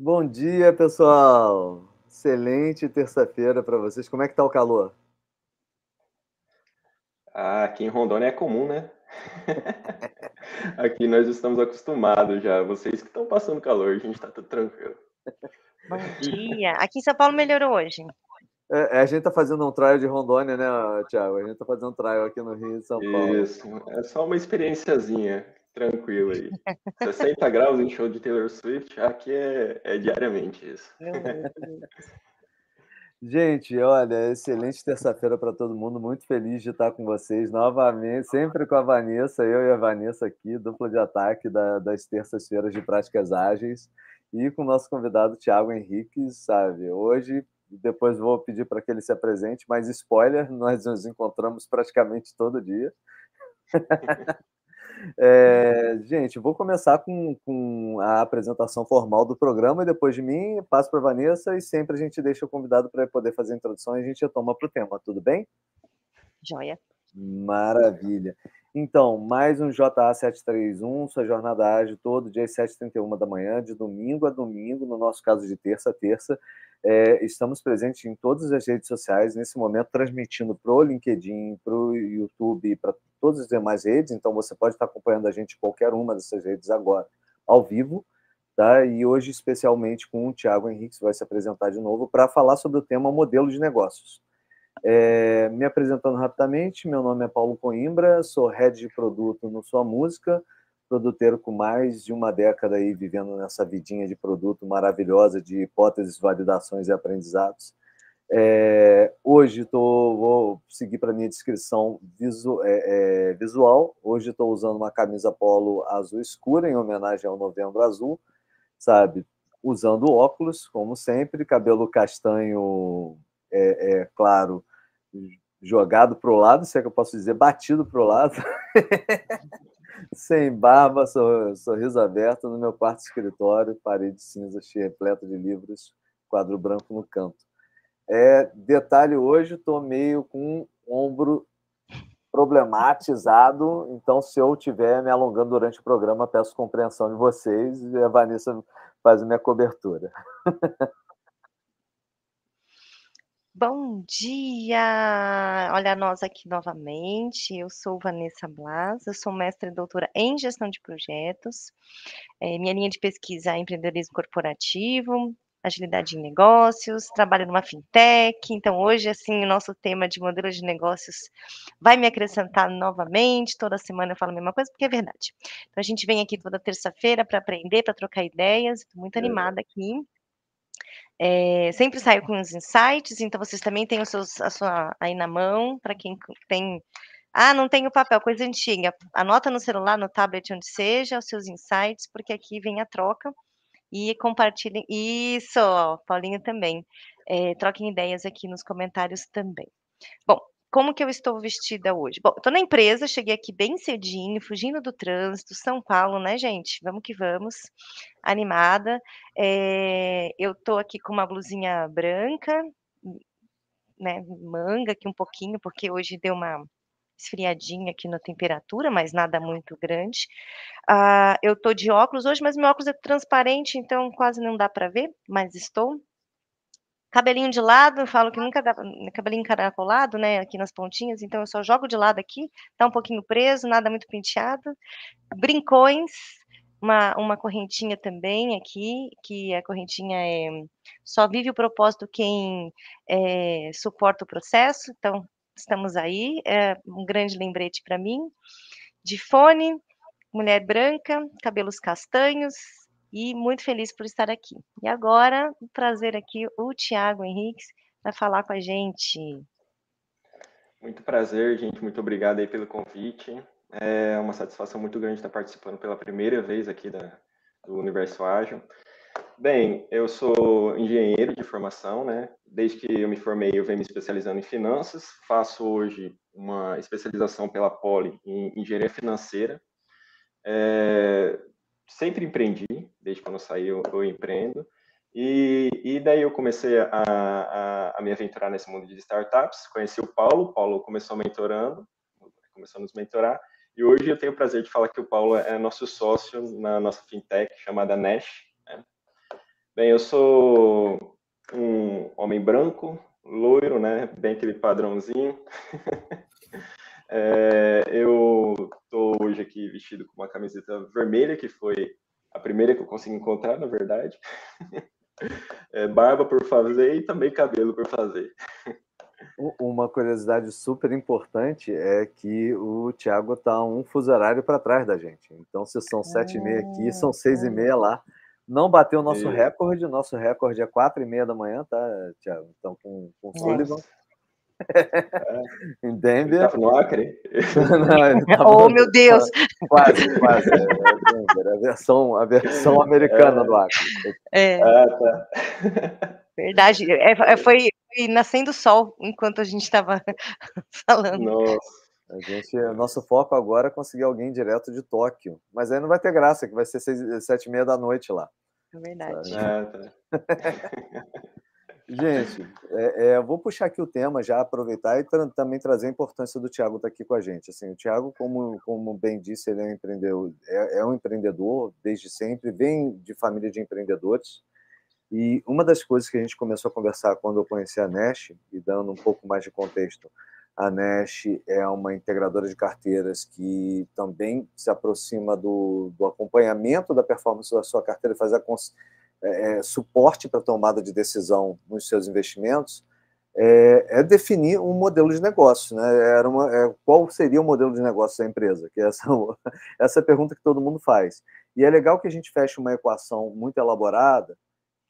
Bom dia, pessoal. Excelente terça-feira para vocês. Como é que tá o calor? Ah, aqui em Rondônia é comum, né? aqui nós estamos acostumados já. Vocês que estão passando calor, a gente está tudo tranquilo. Bom dia. Aqui em São Paulo melhorou hoje. É, a gente está fazendo um trial de Rondônia, né, Thiago? A gente está fazendo um trial aqui no Rio de São Paulo. Isso, é só uma experiênciazinha tranquila aí. 60 graus em show de Taylor Swift, aqui é, é diariamente isso. Gente, olha, excelente terça-feira para todo mundo. Muito feliz de estar com vocês novamente, sempre com a Vanessa, eu e a Vanessa aqui, dupla de ataque da, das terças-feiras de práticas ágeis, e com o nosso convidado Tiago Henrique, sabe? Hoje, depois vou pedir para que ele se apresente, mas spoiler, nós nos encontramos praticamente todo dia. É, gente, vou começar com, com, a apresentação formal do programa e depois de mim passo para a Vanessa e sempre a gente deixa o convidado para poder fazer a introdução e a gente retoma para o tema, tudo bem? Joia. Maravilha. Então, mais um JA 731, sua jornada ágil todo dia às 7h31 da manhã, de domingo a domingo, no nosso caso de terça a terça. É, estamos presentes em todas as redes sociais, nesse momento transmitindo para o LinkedIn, para o YouTube, para todas as demais redes, então você pode estar acompanhando a gente em qualquer uma dessas redes agora, ao vivo, tá? E hoje, especialmente, com o Tiago Henrique, que vai se apresentar de novo para falar sobre o tema modelo de negócios. É, me apresentando rapidamente, meu nome é Paulo Coimbra, sou head de produto no Sua Música, produteiro com mais de uma década aí vivendo nessa vidinha de produto maravilhosa de hipóteses, validações e aprendizados. É, hoje tô, vou seguir para minha descrição visu, é, é, visual. Hoje estou usando uma camisa polo azul escura em homenagem ao Novembro Azul, sabe? Usando óculos, como sempre, cabelo castanho, é, é claro, jogado para o lado, se é que eu posso dizer, batido para o lado. sem barba, sorriso aberto no meu quarto escritório, parede cinza repleta de livros, quadro branco no canto. É, detalhe hoje, estou meio com um ombro problematizado, então se eu estiver me alongando durante o programa, peço compreensão de vocês e a Vanessa faz a minha cobertura. Bom dia! Olha nós aqui novamente. Eu sou Vanessa Blas, eu sou mestre e doutora em gestão de projetos. É, minha linha de pesquisa é empreendedorismo corporativo, agilidade em negócios, trabalho numa fintech. Então, hoje, assim, o nosso tema de modelo de negócios vai me acrescentar novamente. Toda semana eu falo a mesma coisa, porque é verdade. Então, a gente vem aqui toda terça-feira para aprender, para trocar ideias. Estou muito animada aqui. É, sempre saio com os insights, então vocês também têm os seus a sua, aí na mão, para quem tem. Ah, não tenho papel, coisa antiga. Anota no celular, no tablet, onde seja, os seus insights, porque aqui vem a troca. E compartilhem. Isso, Paulinho também. É, troquem ideias aqui nos comentários também. Bom, como que eu estou vestida hoje? Bom, estou na empresa, cheguei aqui bem cedinho, fugindo do trânsito, São Paulo, né, gente? Vamos que vamos, animada. É, eu estou aqui com uma blusinha branca, né, manga aqui um pouquinho, porque hoje deu uma esfriadinha aqui na temperatura, mas nada muito grande. Uh, eu estou de óculos hoje, mas meu óculos é transparente, então quase não dá para ver, mas estou. Cabelinho de lado, eu falo que nunca dá, cabelinho encaracolado, né, aqui nas pontinhas, então eu só jogo de lado aqui, tá um pouquinho preso, nada muito penteado. Brincões, uma, uma correntinha também aqui, que a correntinha é só vive o propósito quem é, suporta o processo, então estamos aí, é um grande lembrete para mim. De fone, mulher branca, cabelos castanhos, e muito feliz por estar aqui. E agora, trazer aqui o Tiago Henriques para falar com a gente. Muito prazer, gente. Muito obrigado aí pelo convite. É uma satisfação muito grande estar participando pela primeira vez aqui da, do Universo Ágil. Bem, eu sou engenheiro de formação, né? Desde que eu me formei, eu venho me especializando em finanças. Faço hoje uma especialização pela Poli em engenharia financeira. É, sempre empreendi, desde quando eu saí eu, eu empreendo. E, e, daí eu comecei a, a, a, me aventurar nesse mundo de startups. Conheci o Paulo, o Paulo começou mentorando, começou a nos mentorar. E hoje eu tenho o prazer de falar que o Paulo é nosso sócio na nossa fintech chamada Nash. Né? Bem, eu sou um homem branco, loiro, né? Bem aquele padrãozinho. é, eu estou hoje aqui vestido com uma camiseta vermelha, que foi a primeira que eu consegui encontrar, na verdade. É, barba por fazer e também cabelo por fazer. Uma curiosidade super importante é que o Thiago está um fuso horário para trás da gente. Então, se são sete e meia aqui, são seis e meia lá. Não bateu o nosso recorde, nosso recorde é quatro e meia da manhã, tá, Thiago? Então, com, com o Sullivan. É. em Denver. Estava no Acre? Não, oh, meu Deus! Quase, quase. É, é a versão, a versão americana é. do Acre. É. Ah, tá. Verdade. É, é, foi, foi nascendo o sol enquanto a gente estava falando. Nossa. A gente, nosso foco agora é conseguir alguém direto de Tóquio. Mas aí não vai ter graça, que vai ser seis, sete e meia da noite lá. É verdade. É, tá. gente, é, é, vou puxar aqui o tema já, aproveitar e tra também trazer a importância do Tiago estar tá aqui com a gente. Assim, o Tiago, como, como bem disse, ele é um empreendedor, é, é um empreendedor desde sempre, vem de família de empreendedores. E uma das coisas que a gente começou a conversar quando eu conheci a Nash, e dando um pouco mais de contexto, a Nash é uma integradora de carteiras que também se aproxima do, do acompanhamento da performance da sua carteira, faz a, é, é, suporte para tomada de decisão nos seus investimentos, é, é, definir um modelo de negócio. Né? Era uma, é, qual seria o modelo de negócio da empresa? Que essa, essa é a pergunta que todo mundo faz. E é legal que a gente feche uma equação muito elaborada,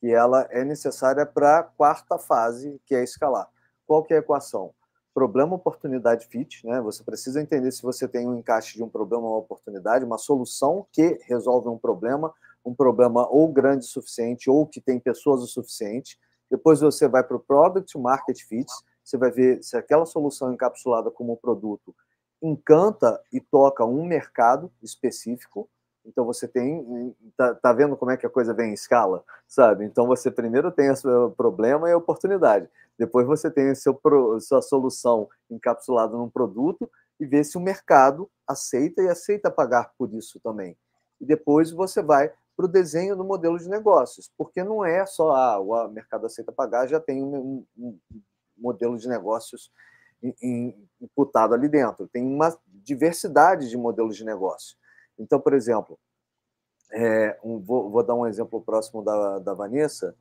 que ela é necessária para a quarta fase, que é escalar. Qual que é a equação? problema, oportunidade, fit, né? Você precisa entender se você tem um encaixe de um problema uma oportunidade, uma solução que resolve um problema, um problema ou grande o suficiente ou que tem pessoas o suficiente. Depois você vai para o product market fit, você vai ver se aquela solução encapsulada como produto encanta e toca um mercado específico. Então você tem, tá, tá vendo como é que a coisa vem em escala, sabe? Então você primeiro tem o problema e a oportunidade. Depois você tem a seu, sua solução encapsulada num produto e vê se o mercado aceita e aceita pagar por isso também. E depois você vai para o desenho do modelo de negócios, porque não é só ah, o mercado aceita pagar, já tem um, um, modelo de negócios imputado ali dentro. Tem uma diversidade de modelos de negócio. Então, por exemplo, é, um, vou, vou, dar um exemplo próximo da, da Vanessa.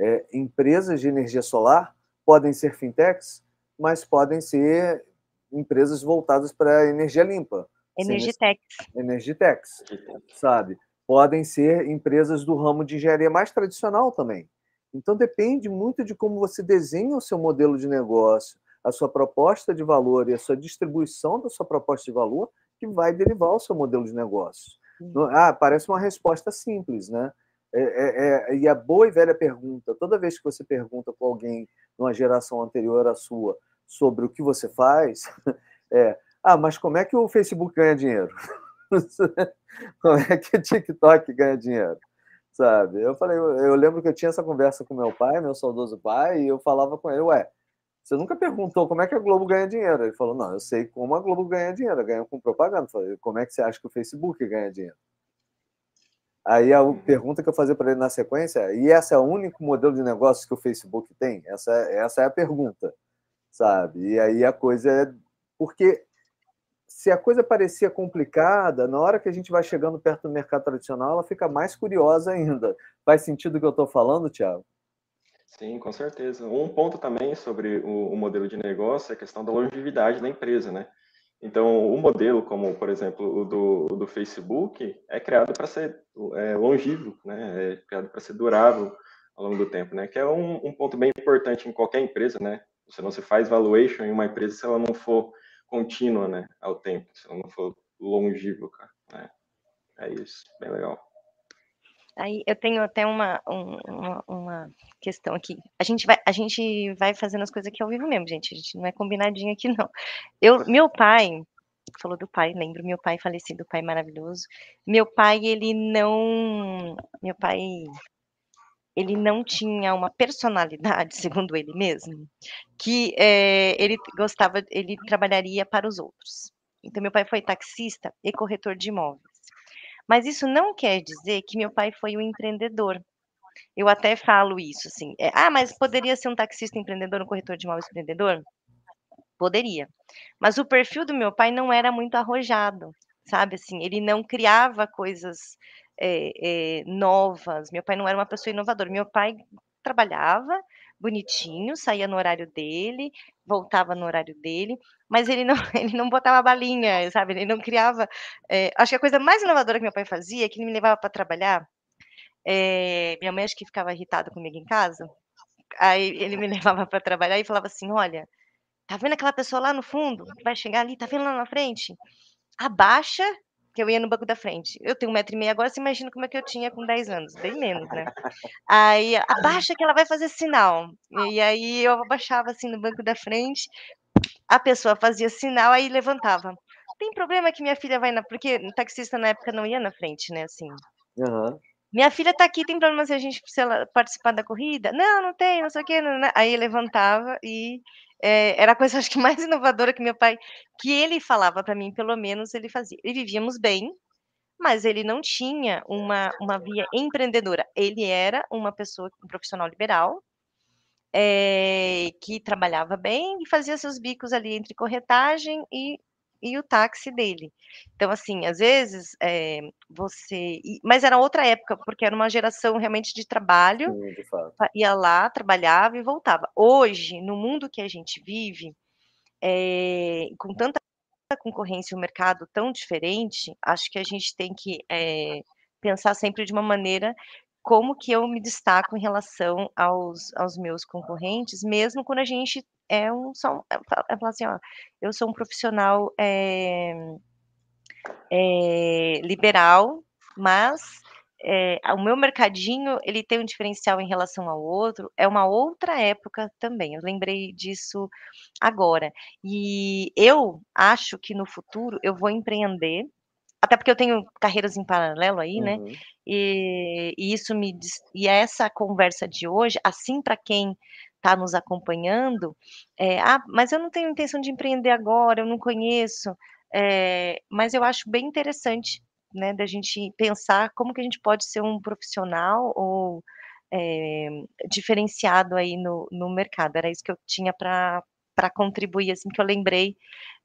É, empresas de energia solar podem ser fintechs, mas podem ser empresas voltadas para energia limpa. Energitex. Energitex, sabe? Podem ser empresas do ramo de engenharia mais tradicional também. Então depende muito de como você desenha o seu modelo de negócio, a sua proposta de valor e a sua distribuição da sua proposta de valor que vai derivar o seu modelo de negócio. Ah, parece uma resposta simples, né? É, é, é, e a boa e velha pergunta, toda vez que você pergunta para alguém numa geração anterior à sua sobre o que você faz, é: ah, mas como é que o Facebook ganha dinheiro? como é que o TikTok ganha dinheiro? Sabe? Eu falei, eu lembro que eu tinha essa conversa com meu pai, meu saudoso pai, e eu falava com ele, ué, você nunca perguntou como é que a Globo ganha dinheiro? Ele falou, não, eu sei como a Globo ganha dinheiro, ganha com propaganda. Eu falei, como é que você acha que o Facebook ganha dinheiro? Aí a uhum. pergunta que eu fazia para ele na sequência é: e esse é o único modelo de negócio que o Facebook tem? Essa, essa é a pergunta, sabe? E aí a coisa é. Porque se a coisa parecia complicada, na hora que a gente vai chegando perto do mercado tradicional, ela fica mais curiosa ainda. Faz sentido o que eu estou falando, Tiago? Sim, com certeza. Um ponto também sobre o, o modelo de negócio é a questão da longevidade da empresa, né? Então, o modelo, como por exemplo o do, o do Facebook, é criado para ser é, né? É criado para ser durável ao longo do tempo, né? Que é um, um, ponto bem importante em qualquer empresa, né? Você não se faz valuation em uma empresa se ela não for contínua, né? Ao tempo, se ela não for longínqua, né? É isso, bem legal. Aí eu tenho até uma, uma, uma, questão aqui. A gente, vai, a gente vai fazendo as coisas aqui ao vivo mesmo, gente. A gente não é combinadinho aqui, não. Eu, meu pai, falou do pai, lembro, meu pai falecido, pai maravilhoso. Meu pai, ele não. Meu pai. Ele não tinha uma personalidade, segundo ele mesmo, que é, ele gostava, ele trabalharia para os outros. Então, meu pai foi taxista e corretor de imóveis. Mas isso não quer dizer que meu pai foi um empreendedor. eu até falo isso, assim. É, ah, mas poderia ser um taxista empreendedor, um corretor de imóveis empreendedor? Poderia. Mas o perfil do meu pai não era muito arrojado, sabe? Assim, ele não criava coisas é, é, novas. Meu pai não era uma pessoa inovadora. Meu pai trabalhava bonitinho, saía no horário dele, voltava no horário dele, mas ele não, ele não botava balinha, sabe? Ele não criava. É, acho que a coisa mais inovadora que meu pai fazia é que ele me levava para trabalhar. Minha mãe acho que ficava irritada comigo em casa. Aí ele me levava para trabalhar e falava assim: Olha, tá vendo aquela pessoa lá no fundo vai chegar ali? Tá vendo lá na frente? Abaixa que eu ia no banco da frente. Eu tenho um metro e meio agora, você imagina como é que eu tinha com 10 anos, bem menos, né? Aí, abaixa que ela vai fazer sinal. E aí eu abaixava assim no banco da frente, a pessoa fazia sinal, aí levantava. Tem problema que minha filha vai na. Porque o taxista na época não ia na frente, né? Assim. Uhum. Minha filha tá aqui, tem problema se a gente se ela participar da corrida? Não, não tem, não sei o quê. Não, não. Aí levantava e é, era a coisa acho que mais inovadora que meu pai, que ele falava para mim, pelo menos ele fazia. E vivíamos bem, mas ele não tinha uma, uma via empreendedora. Ele era uma pessoa, um profissional liberal, é, que trabalhava bem e fazia seus bicos ali entre corretagem e e o táxi dele. Então, assim, às vezes é, você. Mas era outra época, porque era uma geração realmente de trabalho. Sim, de ia lá, trabalhava e voltava. Hoje, no mundo que a gente vive, é, com tanta concorrência e um mercado tão diferente, acho que a gente tem que é, pensar sempre de uma maneira como que eu me destaco em relação aos, aos meus concorrentes, mesmo quando a gente é um só é, é falar assim, ó, eu sou um profissional é, é, liberal, mas é, o meu mercadinho ele tem um diferencial em relação ao outro, é uma outra época também. Eu lembrei disso agora. E eu acho que no futuro eu vou empreender, até porque eu tenho carreiras em paralelo aí, né? uhum. né? E, e, isso me e essa conversa de hoje, assim para quem está nos acompanhando, é, ah, mas eu não tenho intenção de empreender agora, eu não conheço, é, mas eu acho bem interessante, né, da gente pensar como que a gente pode ser um profissional ou é, diferenciado aí no, no mercado. Era isso que eu tinha para para contribuir, assim, que eu lembrei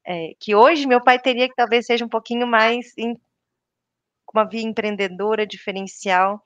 é, que hoje meu pai teria que talvez seja um pouquinho mais em, uma via empreendedora, diferencial,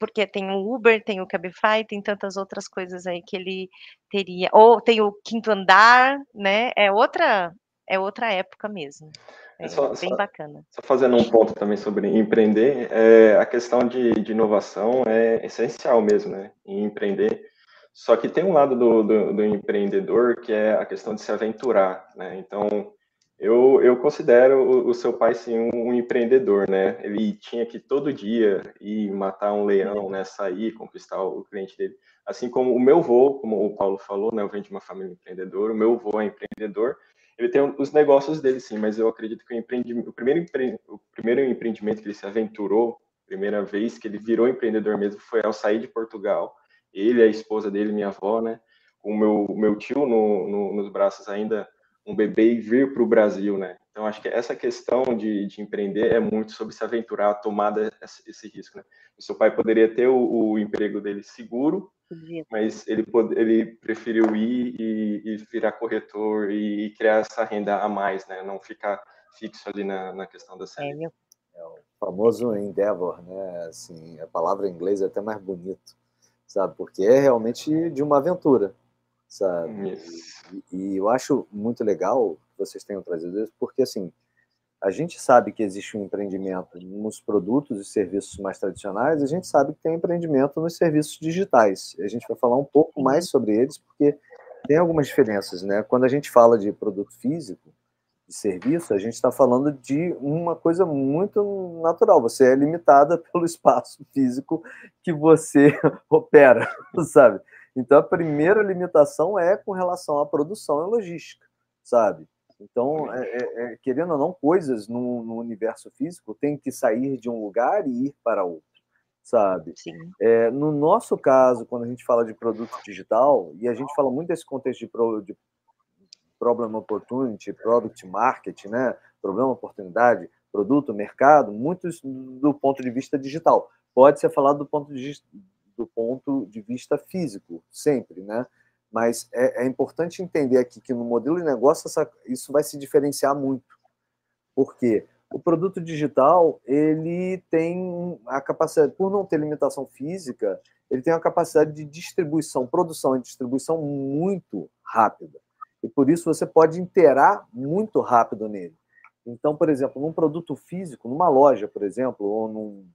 porque tem o Uber, tem o Cabify, tem tantas outras coisas aí que ele teria, ou tem o quinto andar, né? É outra, é outra época mesmo. É, é só, bem só, bacana. Só fazendo um ponto também sobre empreender, é, a questão de, de inovação é essencial mesmo, né? Em empreender. Só que tem um lado do, do, do empreendedor que é a questão de se aventurar, né? Então, eu, eu considero o, o, seu pai sim um, um, empreendedor, né? Ele tinha que todo dia ir matar um leão, né? Sair, conquistar o cliente dele. Assim como o meu avô, como o Paulo falou, né? Eu venho de uma família empreendedora, o meu avô é empreendedor. Ele tem os negócios dele sim, mas eu acredito que o, empreendimento, o, primeiro, empre, o primeiro empreendimento que ele se aventurou, primeira vez que ele virou empreendedor mesmo, foi ao sair de Portugal. Ele, a esposa dele, minha avó, né? Com o meu, meu tio no, no, nos braços ainda um bebê e vir para o Brasil, né? Então, acho que essa questão de, de, empreender é muito sobre se aventurar, a tomada esse, esse risco, né? O seu pai poderia ter o, o emprego dele seguro, mas ele, pode, ele preferiu ir e, e, virar corretor e, e, criar essa renda a mais, né? Não ficar fixo ali na, na questão da série. É o famoso endeavor, né? Assim, a palavra em inglês é até mais bonito, sabe? Porque é realmente de uma aventura sabe? E, e, eu acho muito legal que vocês tenham trazido isso, porque assim, a gente sabe que existe um empreendimento nos produtos e serviços mais tradicionais, a gente sabe que tem empreendimento nos serviços digitais. A gente vai falar um pouco mais sobre eles, porque tem algumas diferenças, né? Quando a gente fala de produto físico, de serviço, a gente está falando de uma coisa muito natural. Você é limitada pelo espaço físico que você opera, sabe? Então, a primeira limitação é com relação à produção e logística, sabe? Então, é, é, é, querendo ou não, coisas no, no, universo físico têm que sair de um lugar e ir para outro, sabe? É, no nosso caso, quando a gente fala de produto digital, e a gente fala muito desse contexto de, pro, de problem opportunity, product market, né? Problema, oportunidade, produto, mercado, muitos do ponto de vista digital. Pode ser falado do ponto de, do ponto de vista físico, sempre, né? Mas é, é importante entender aqui que no modelo de negócio essa, isso vai se diferenciar muito. Por quê? O produto digital, ele tem a capacidade, por não ter limitação física, ele tem uma capacidade de distribuição, produção e distribuição muito rápida. E por isso você pode interar muito rápido nele. Então, por exemplo, num produto físico, numa loja, por exemplo, ou num,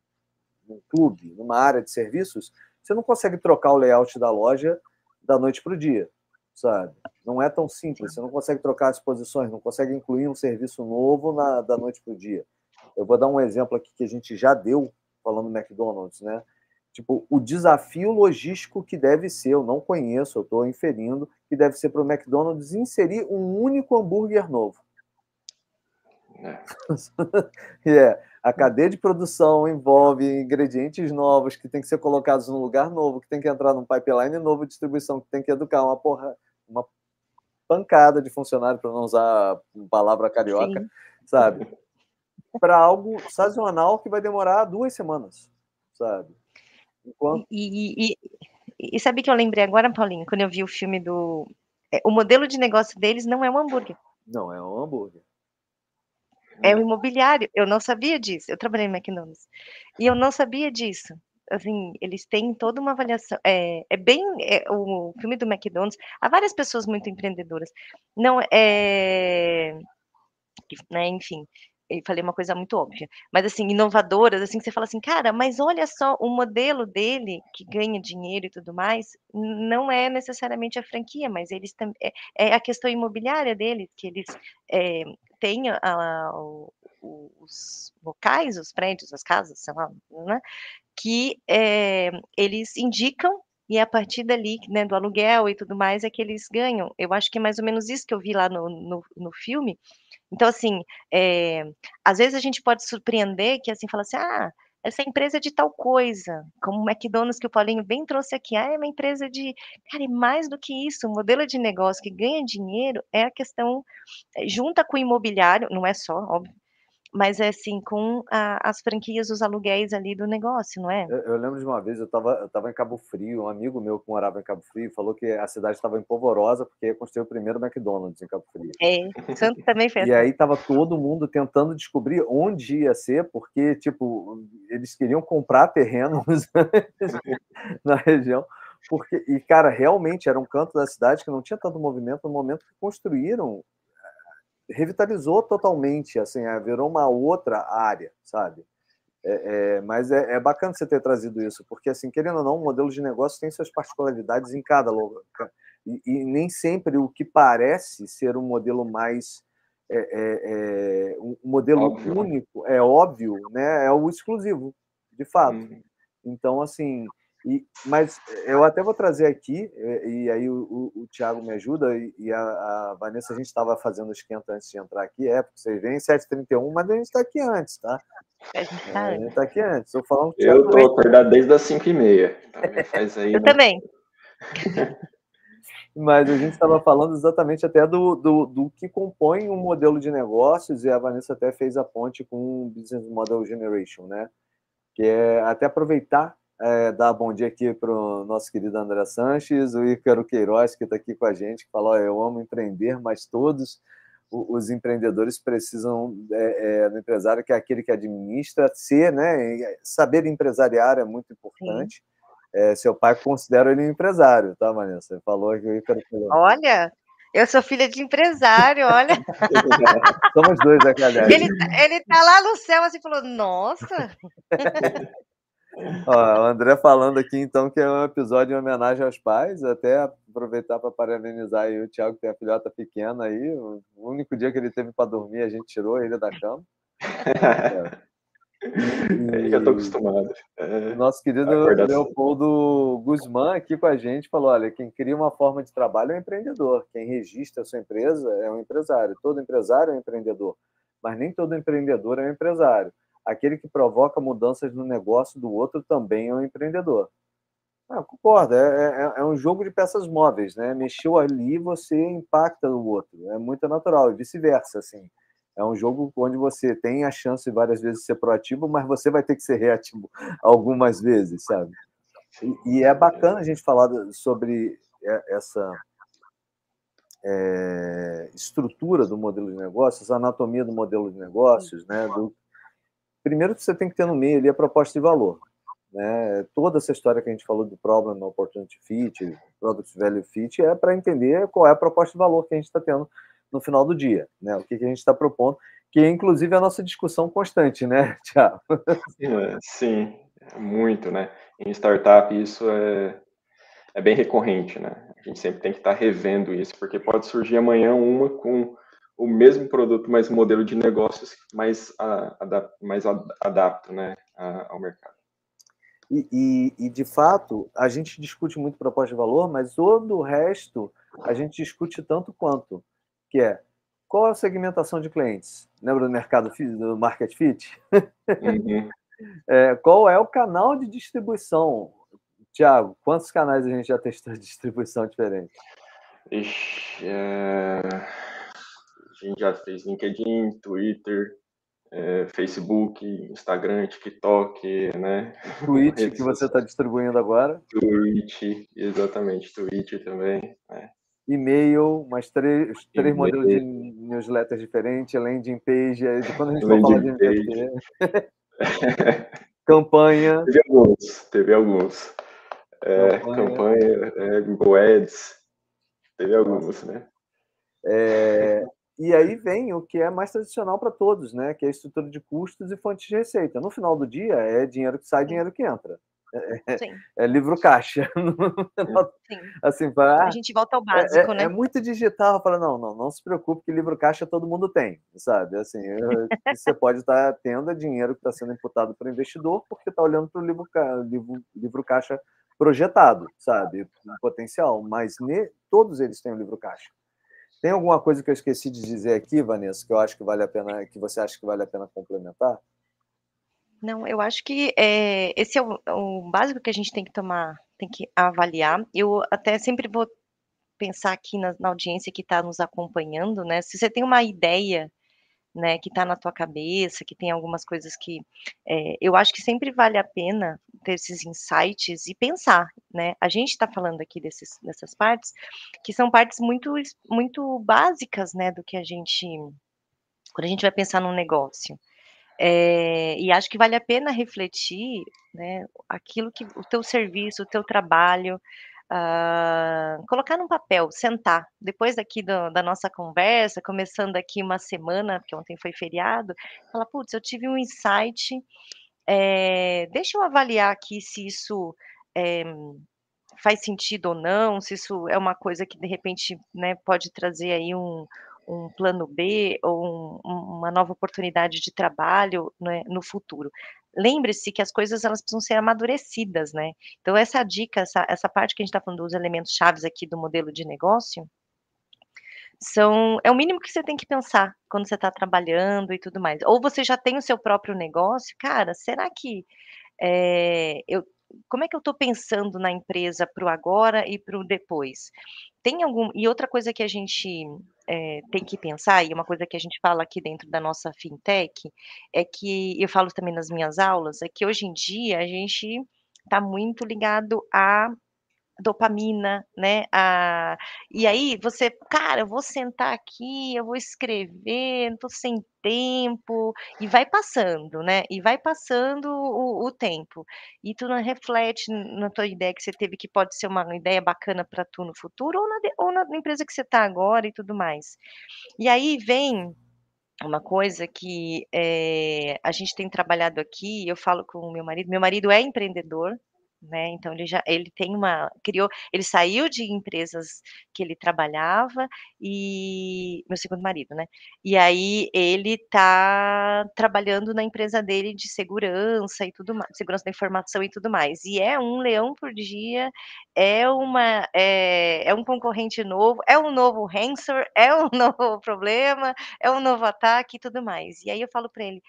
num clube, numa área de serviços, você não consegue trocar o layout da loja da noite para o dia, sabe? Não é tão simples. Você não consegue trocar as posições, não consegue incluir um serviço novo na, da noite para o dia. Eu vou dar um exemplo aqui que a gente já deu falando do McDonald's, né? Tipo, o desafio logístico que deve ser, eu não conheço, eu estou inferindo, que deve ser para o McDonald's inserir um único hambúrguer novo. É. é. A cadeia de produção envolve ingredientes novos que tem que ser colocados num lugar novo, que tem que entrar num pipeline novo de distribuição, que tem que educar uma porra, uma pancada de funcionário, para não usar palavra carioca, Sim. sabe? Para algo sazonal que vai demorar duas semanas, sabe? Enquanto... E, e, e, e sabe que eu lembrei agora, Paulinho, quando eu vi o filme do. É, o modelo de negócio deles não é um hambúrguer. Não, é um hambúrguer. É um imobiliário. Eu não sabia disso. Eu trabalhei no McDonald's. E eu não sabia disso. Assim, eles têm toda uma avaliação. É, é bem. É, o filme do McDonald's. Há várias pessoas muito empreendedoras. Não é. Né, enfim, eu falei uma coisa muito óbvia, mas assim, inovadoras, assim, que você fala assim, cara, mas olha só, o modelo dele, que ganha dinheiro e tudo mais, não é necessariamente a franquia, mas eles é, é, a questão imobiliária deles, que eles é, têm a, a, os locais, os prédios, as casas, sei lá, né, que é, eles indicam e a partir dali, né, do aluguel e tudo mais, é que eles ganham. Eu acho que é mais ou menos isso que eu vi lá no, no, no filme, então, assim, é, às vezes a gente pode surpreender que, assim, fala assim, ah, essa empresa é de tal coisa, como o McDonald's que o Paulinho bem trouxe aqui, ah, é uma empresa de, cara, e mais do que isso, o modelo de negócio que ganha dinheiro é a questão, eh, junta com o imobiliário, não é só, óbvio, mas é assim, com a, as franquias, os aluguéis ali do negócio, não é? Eu, eu lembro de uma vez, eu estava em Cabo Frio, um amigo meu que morava em Cabo Frio falou que a cidade estava empolvorosa porque ia construir o primeiro McDonald's em Cabo Frio. É, Santo também fez. e aí estava todo mundo tentando descobrir onde ia ser, porque, tipo, eles queriam comprar terrenos na região. Porque, e, cara, realmente era um canto da cidade que não tinha tanto movimento no momento que construíram revitalizou totalmente, assim, é, virou uma outra área, sabe? É, é, mas é, é, bacana você ter trazido isso, porque, assim, querendo ou não, o modelo de negócio tem suas particularidades em cada local. E, e nem sempre o que parece ser um modelo mais. É, é, um modelo óbvio. único, é óbvio, né? é o exclusivo, de fato. Uhum. Então, assim, e, mas eu até vou trazer aqui, e, e aí o, o, o Tiago me ajuda, e, e a, a, Vanessa, a gente estava fazendo o esquenta antes de entrar aqui, é, porque vocês veem 7h31, mas a gente está aqui antes, tá? A gente está é, tá aqui antes. Eu estou acordado desde as 5h30. Então aí, eu né? também. mas a gente estava falando exatamente até do, do, do, que compõe um modelo de negócios, e a Vanessa até fez a ponte com o Business Model Generation, né? Que é até aproveitar é, dar bom dia aqui para o nosso querido André Sanches, o Ícaro Queiroz, que está aqui com a gente, que falou: Eu amo empreender, mas todos os empreendedores precisam é, é, do empresário, que é aquele que administra, ser, né? Saber empresariar é muito importante. É, seu pai considera ele um empresário, tá, Vanessa? Você falou que o Ícaro Queiroz. Olha! Eu sou filha de empresário, olha. Somos dois, né, galera? Ele, ele tá lá no céu assim, falou, nossa. Ó, o André falando aqui, então, que é um episódio em homenagem aos pais, até aproveitar para parabenizar o Thiago, que tem a filhota pequena aí. O único dia que ele teve para dormir, a gente tirou ele da cama. É. E, eu estou acostumado. É, nosso querido Leopoldo Guzmán aqui com a gente falou: olha, quem cria uma forma de trabalho é um empreendedor, quem registra a sua empresa é um empresário. Todo empresário é um empreendedor, mas nem todo empreendedor é um empresário aquele que provoca mudanças no negócio do outro também é um empreendedor. Ah, concordo, é, é, é, um jogo de peças móveis, né? Mexeu ali, você impacta o outro, é muito natural, e vice-versa, assim. É um jogo onde você tem a chance várias vezes de ser proativo, mas você vai ter que ser reativo algumas vezes, sabe? E, e é bacana a gente falar sobre essa é, estrutura do modelo de negócios, anatomia do modelo de negócios, né? Do... Primeiro você tem que ter no meio ali a proposta de valor. Né? Toda essa história que a gente falou do Problem Opportunity Fit, Product Value Fit, é para entender qual é a proposta de valor que a gente está tendo no final do dia, né? O que, que a gente está propondo, que é inclusive a nossa discussão constante, né, Tiago? Sim, muito, né? Em startup isso é, é bem recorrente, né? A gente sempre tem que estar tá revendo isso, porque pode surgir amanhã uma com o mesmo produto, mas modelo de negócios mais, adap mais adapto né, ao mercado. E, e, e, de fato, a gente discute muito proposta de valor, mas todo o resto a gente discute tanto quanto, que é qual a segmentação de clientes? Lembra do mercado do market fit? Uhum. é, qual é o canal de distribuição? Tiago, quantos canais a gente já testou de distribuição diferente? Ixi, é... A gente já fez LinkedIn, Twitter, é, Facebook, Instagram, TikTok, né? Twitch, que você está distribuindo agora. Twitch, exatamente, Twitch também. Né? E-mail, mais três, três modelos de newsletters diferentes, landing page, quando a gente for falar de MVP. campanha. Teve alguns, teve alguns. É, campanha, campanha é, Google Ads, teve alguns, né? É, e aí vem o que é mais tradicional para todos, né? Que é a estrutura de custos e fontes de receita. No final do dia, é dinheiro que sai, dinheiro que entra. É, é, é livro caixa. Sim. assim, pra, a gente volta ao é, básico, é, né? É muito digital. Fala, não, não, não se preocupe que livro caixa todo mundo tem, sabe? Assim, você pode estar tendo dinheiro que está sendo imputado para o investidor porque está olhando para o livro, livro, livro caixa projetado, sabe? Potencial. Mas ne, todos eles têm o livro caixa. Tem alguma coisa que eu esqueci de dizer aqui, Vanessa, que eu acho que vale a pena, que você acha que vale a pena complementar? Não, eu acho que é, esse é o, o, básico que a gente tem que tomar, tem que avaliar. Eu até sempre vou pensar aqui na, na audiência que está nos acompanhando, né? Se você tem uma ideia né, que está na tua cabeça, que tem algumas coisas que é, eu acho que sempre vale a pena ter esses insights e pensar, né? A gente está falando aqui desses, dessas partes que são partes muito, muito básicas, né, do que a gente quando a gente vai pensar num negócio. É, e acho que vale a pena refletir, né, aquilo que o teu serviço, o teu trabalho, Uh, colocar num papel, sentar, depois aqui do, da nossa conversa, começando aqui uma semana, porque ontem foi feriado, falar, putz, eu tive um insight, é, deixa eu avaliar aqui se isso é, faz sentido ou não, se isso é uma coisa que de repente né, pode trazer aí um, um plano B ou um, uma nova oportunidade de trabalho né, no futuro lembre-se que as coisas elas precisam ser amadurecidas, né? Então, essa dica, essa, essa parte que a gente está falando dos elementos chaves aqui do modelo de negócio, são é o mínimo que você tem que pensar quando você está trabalhando e tudo mais. Ou você já tem o seu próprio negócio, cara, será que é, eu como é que eu estou pensando na empresa para o agora e para o depois? Tem algum e outra coisa que a gente é, tem que pensar, e uma coisa que a gente fala aqui dentro da nossa fintech, é que eu falo também nas minhas aulas, é que hoje em dia a gente está muito ligado a dopamina, né? E aí você, cara, eu vou sentar aqui, eu vou escrever, não tô sem tempo, e vai passando, né? E vai passando o, o tempo. E tu não reflete na tua ideia que você teve que pode ser uma ideia bacana para tu no futuro, ou na, ou na empresa que você está agora e tudo mais. E aí vem uma coisa que é, a gente tem trabalhado aqui, eu falo com o meu marido, meu marido é empreendedor, né? Então ele já ele tem uma criou, ele saiu de empresas que ele trabalhava e meu segundo marido, né? E aí ele está trabalhando na empresa dele de segurança e tudo mais, segurança da informação e tudo mais. E é um leão por dia, é uma é, é um concorrente novo, é um novo ransomware, é um novo problema, é um novo ataque e tudo mais. E aí eu falo para ele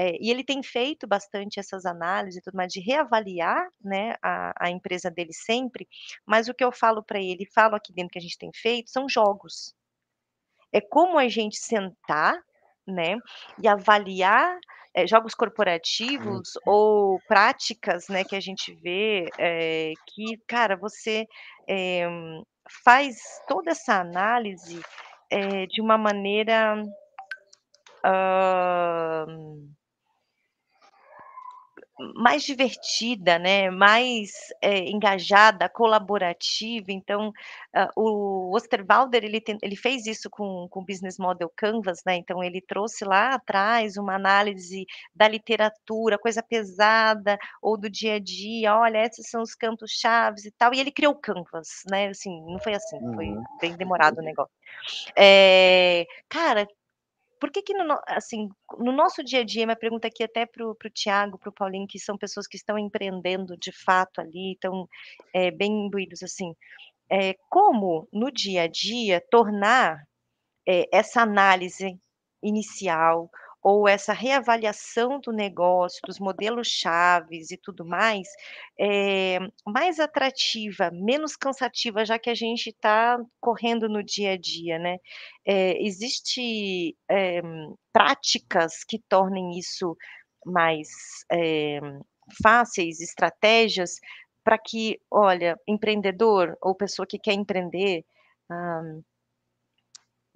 é, e ele tem feito bastante essas análises e tudo mais, de reavaliar né, a, a empresa dele sempre, mas o que eu falo para ele, falo aqui dentro que a gente tem feito, são jogos. É como a gente sentar né, e avaliar é, jogos corporativos uhum. ou práticas, né, que a gente vê é, que, cara, você é, faz toda essa análise de uma maneira uh, mais divertida, né, mais é, engajada, colaborativa. Então, uh, o Osterwalder ele, tem, ele fez isso com, com o Business Model Canvas, né? Então ele trouxe lá atrás uma análise da literatura, coisa pesada ou do dia a dia. Olha, esses são os campos chaves e tal. E ele criou o Canvas, né? Assim, não foi assim, foi uhum. bem demorado o negócio. É, cara, por que que no, assim, no nosso dia a dia, minha pergunta aqui até para o Tiago, para o Paulinho, que são pessoas que estão empreendendo de fato ali, estão é, bem imbuídos assim, é, como no dia a dia tornar é, essa análise inicial ou essa reavaliação do negócio, dos modelos chaves e tudo mais, é, mais atrativa, menos cansativa, já que a gente está correndo no dia a dia, né? É, é, práticas que tornem isso mais fáceis, estratégias para que, olha, empreendedor ou pessoa que quer empreender,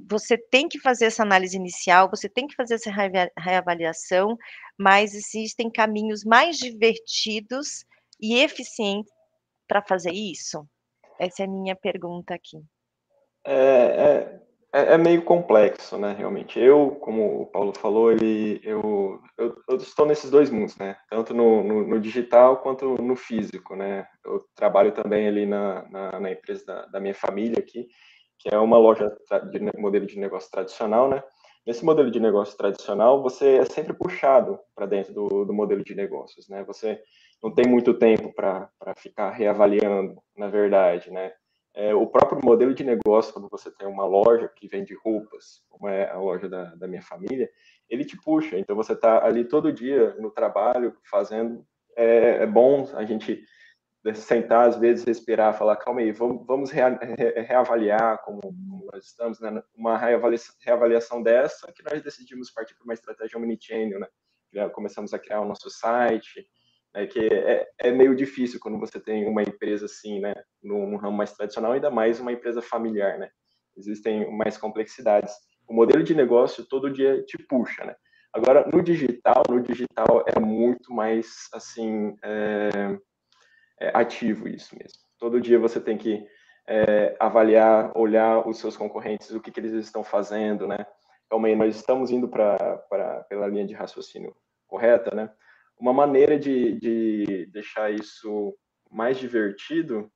você tem que fazer essa análise inicial, você tem que fazer essa reavaliação, mas existem caminhos mais divertidos e eficientes para fazer isso? Essa é a minha pergunta aqui. É, é, é, é, meio complexo, né, realmente. Eu, como o Paulo falou, ele, eu, eu, eu estou nesses dois mundos, né, tanto no, no, no, digital quanto no físico, né. Eu trabalho também ali na, na, na empresa da, da minha família aqui, que é uma loja de modelo de negócio tradicional, né? Nesse modelo de negócio tradicional, você é sempre puxado para dentro do, do, modelo de negócios, né? Você não tem muito tempo para ficar reavaliando, na verdade, né? É, o próprio modelo de negócio, quando você tem uma loja que vende roupas, como é a loja da, da minha família, ele te puxa. Então, você está ali todo dia no trabalho, fazendo. É, é bom a gente sentar, às vezes, respirar, falar, calma aí, vamos, vamos reavaliar como, como, nós estamos, né? Uma reavaliação, reavaliação dessa que nós decidimos partir para uma estratégia omnichannel, né? Começamos a criar o nosso site, né? que é, é, meio difícil quando você tem uma empresa assim, né? Num, ramo mais tradicional, ainda mais uma empresa familiar, né? Existem mais complexidades. O modelo de negócio todo dia te puxa, né? Agora, no digital, no digital é muito mais, assim, é é, ativo isso mesmo. Todo dia você tem que é, avaliar, olhar os seus concorrentes, o que, que eles estão fazendo, né? Calma aí, nós estamos indo para pela linha de raciocínio correta, né? Uma maneira de, de deixar isso mais divertido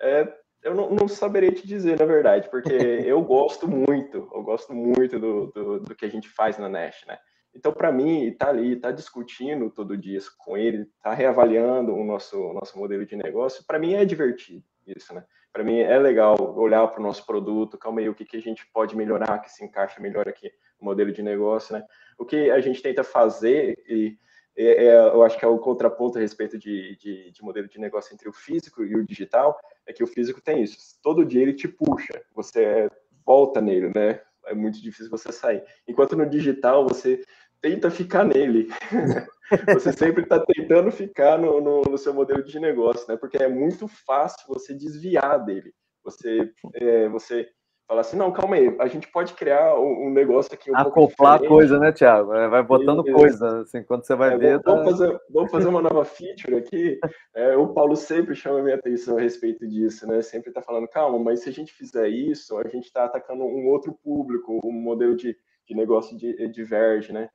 é, eu não, não, saberia te dizer, na verdade, porque eu gosto muito, eu gosto muito do, do, do que a gente faz na Nash, né? Então, para mim, estar tá ali, estar tá discutindo todo dia com ele, estar tá reavaliando o nosso, nosso modelo de negócio, para mim é divertido isso, né? Para mim é legal olhar para o nosso produto, calma aí, o que, que a gente pode melhorar, que se encaixa melhor aqui no modelo de negócio, né? O que a gente tenta fazer, e é, é, eu acho que é o contraponto a respeito de, de, de modelo de negócio entre o físico e o digital, é que o físico tem isso. Todo dia ele te puxa, você volta nele, né? É muito difícil você sair. Enquanto no digital você tenta ficar nele. você sempre está tentando ficar no, no, no, seu modelo de negócio, né? Porque é muito fácil você desviar dele. Você, é, você fala assim, não, calma aí, a gente pode criar um, um negócio aqui um Acoplar coisa, né, Thiago? É, vai botando e, coisa, assim, quando você vai é, ver... Vamos, tá... fazer, vamos fazer uma nova feature aqui. É, o Paulo sempre chama a minha atenção a respeito disso, né? Sempre está falando, calma, mas se a gente fizer isso, a gente está atacando um outro público, um modelo de, de negócio diverge, né?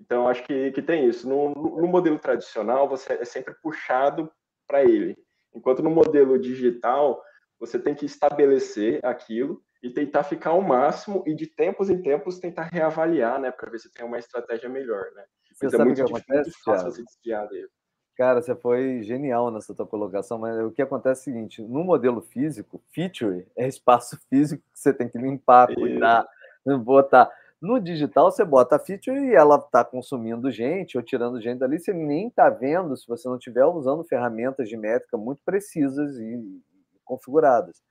Então, acho que, que tem isso. No, no modelo tradicional, você é sempre puxado para ele. Enquanto no modelo digital, você tem que estabelecer aquilo e tentar ficar ao máximo e de tempos em tempos tentar reavaliar, né, para ver se tem uma estratégia melhor, né? Você mas é muito, que acontece, fácil você desviar dele. Cara, você foi genial nessa tua colocação, mas o que acontece é o seguinte, no modelo físico, feature é espaço físico que você tem que limpar, cuidar, botar. No digital, você bota a feature e ela está consumindo gente ou tirando gente dali, você nem está vendo se você não estiver usando ferramentas de métrica muito precisas e configuradas.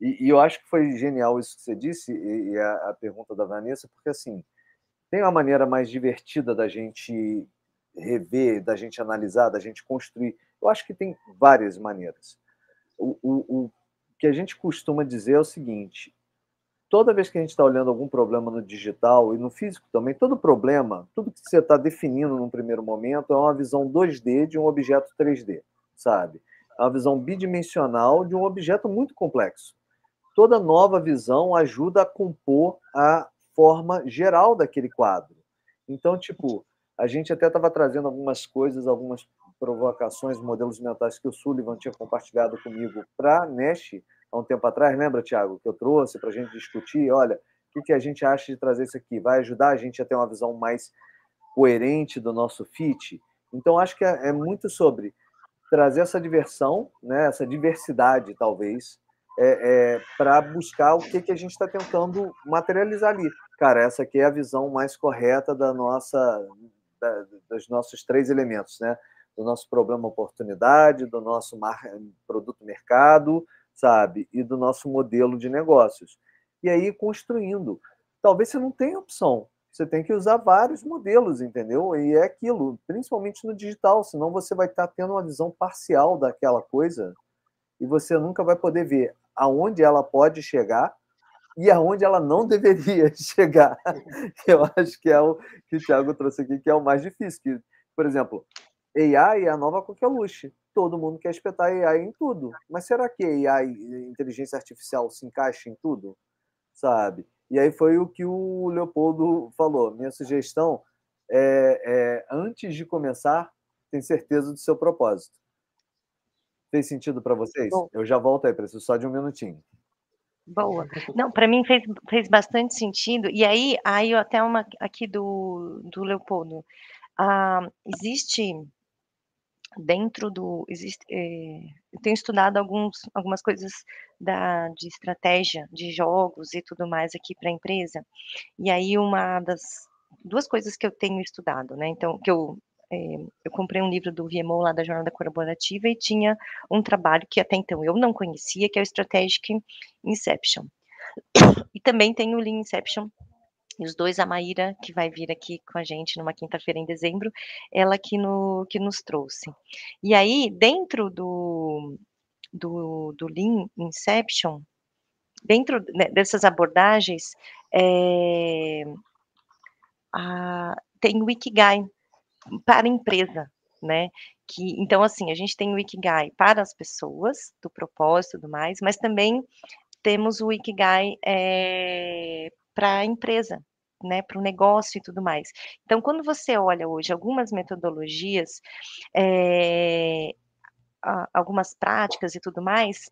E, e, eu acho que foi genial isso que você disse, e, e a, a, pergunta da Vanessa, porque assim, Tem uma maneira mais divertida da gente rever, da gente analisar, da gente construir. Eu acho que tem várias maneiras. O, o, o que a gente costuma dizer é o seguinte: toda vez que a gente está olhando algum problema no digital e no físico também, todo problema, tudo que você está definindo num primeiro momento é uma visão 2D de um objeto 3D, sabe? É uma visão bidimensional de um objeto muito complexo. Toda nova visão ajuda a compor a forma geral daquele quadro. Então, tipo, a gente até estava trazendo algumas coisas, algumas provocações, modelos mentais que o Sullivan tinha compartilhado comigo para a Nesh, há um tempo atrás, lembra, Tiago, que eu trouxe para a gente discutir? Olha, o que, a gente acha de trazer isso aqui? Vai ajudar a gente a ter uma visão mais coerente do nosso fit? Então, acho que é, é muito sobre trazer essa diversão, né, essa diversidade, talvez, é, é, para buscar o que, que a gente está tentando materializar ali. Cara, essa aqui é a visão mais correta da nossa, da, dos nossos três elementos, né? Do nosso problema oportunidade, do nosso mar, produto mercado sabe? E do nosso modelo de negócios. E aí construindo. Talvez você não tenha opção. Você tem que usar vários modelos, entendeu? E é aquilo, principalmente no digital, senão você vai estar tendo uma visão parcial daquela coisa e você nunca vai poder ver aonde ela pode chegar e aonde ela não deveria chegar. Eu acho que é o que o Thiago trouxe aqui, que é o mais difícil. Que, por exemplo, AI é a nova coqueluche todo mundo quer espetar AI em tudo. Mas será que AI, inteligência artificial, se encaixa em tudo? Sabe? E aí foi o que o Leopoldo falou. Minha sugestão é, é antes de começar, tem certeza do seu propósito. Fez sentido para vocês? Bom. Eu já volto aí, preciso só de um minutinho. Boa. Não, para mim fez, fez bastante sentido. E aí, aí até uma aqui do, do Leopoldo. Ah, existe dentro do existe é, tenho estudado alguns algumas coisas da de estratégia de jogos e tudo mais aqui para a empresa e aí uma das duas coisas que eu tenho estudado né então que eu é, eu comprei um livro do VMO lá da jornada colaborativa e tinha um trabalho que até então eu não conhecia que é o Strategic Inception. E também tem o Lean Inception e os dois, a Maíra, que vai vir aqui com a gente numa quinta-feira em dezembro, ela que, no, que nos trouxe. E aí, dentro do, do, do Lean Inception, dentro né, dessas abordagens, é, a, tem o Ikigai para a empresa, né? Que, então, assim, a gente tem o Ikigai para as pessoas, do propósito e tudo mais, mas também temos o Ikigai é, para a empresa, né, para o negócio e tudo mais. Então, quando você olha hoje algumas metodologias, é, algumas práticas e tudo mais,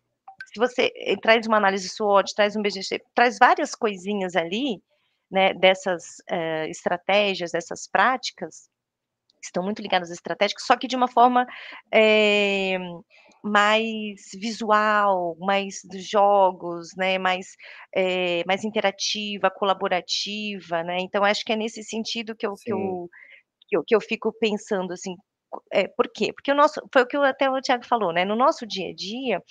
se você eh, traz uma análise SWOT, traz um BGC, traz várias coisinhas ali, né, dessas uh, estratégias, dessas práticas, estão muito ligadas às estratégicas, só que de uma forma é, mais visual, mais dos jogos, né, mais, é, mais interativa, colaborativa, né, então acho que é nesse sentido que eu, que eu, que eu, que eu fico pensando, assim, é, por quê? Porque o nosso, foi o que até o Tiago falou, né, no nosso dia a dia,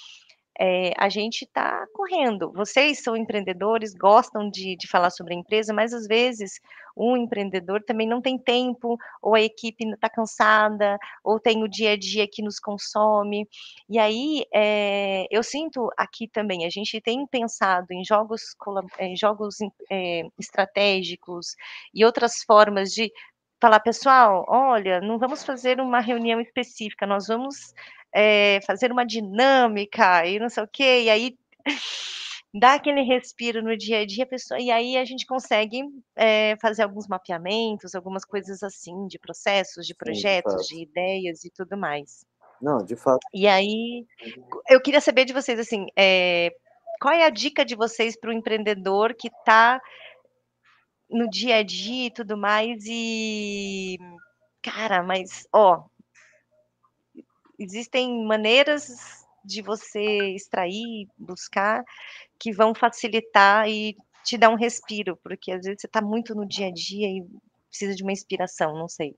é, a gente está correndo. Vocês são empreendedores, gostam de, de falar sobre a empresa, mas às vezes um empreendedor também não tem tempo, ou a equipe está cansada, ou tem o dia a dia que nos consome. E aí é, eu sinto aqui também, a gente tem pensado em jogos, em jogos é, estratégicos e outras formas de falar, pessoal, olha, não vamos fazer uma reunião específica, nós vamos é, fazer uma dinâmica e não sei o quê, e aí dá aquele respiro no dia a dia, pessoa, e aí a gente consegue é, fazer alguns mapeamentos, algumas coisas assim, de processos, de projetos, Sim, de, de ideias e tudo mais. Não, de fato. E aí, eu queria saber de vocês, assim, é, qual é a dica de vocês para o empreendedor que está no dia a dia e tudo mais, e, cara, mas, ó, existem maneiras de você extrair, buscar, que vão facilitar e te dar um respiro, porque às vezes você está muito no dia a dia e precisa de uma inspiração, não sei.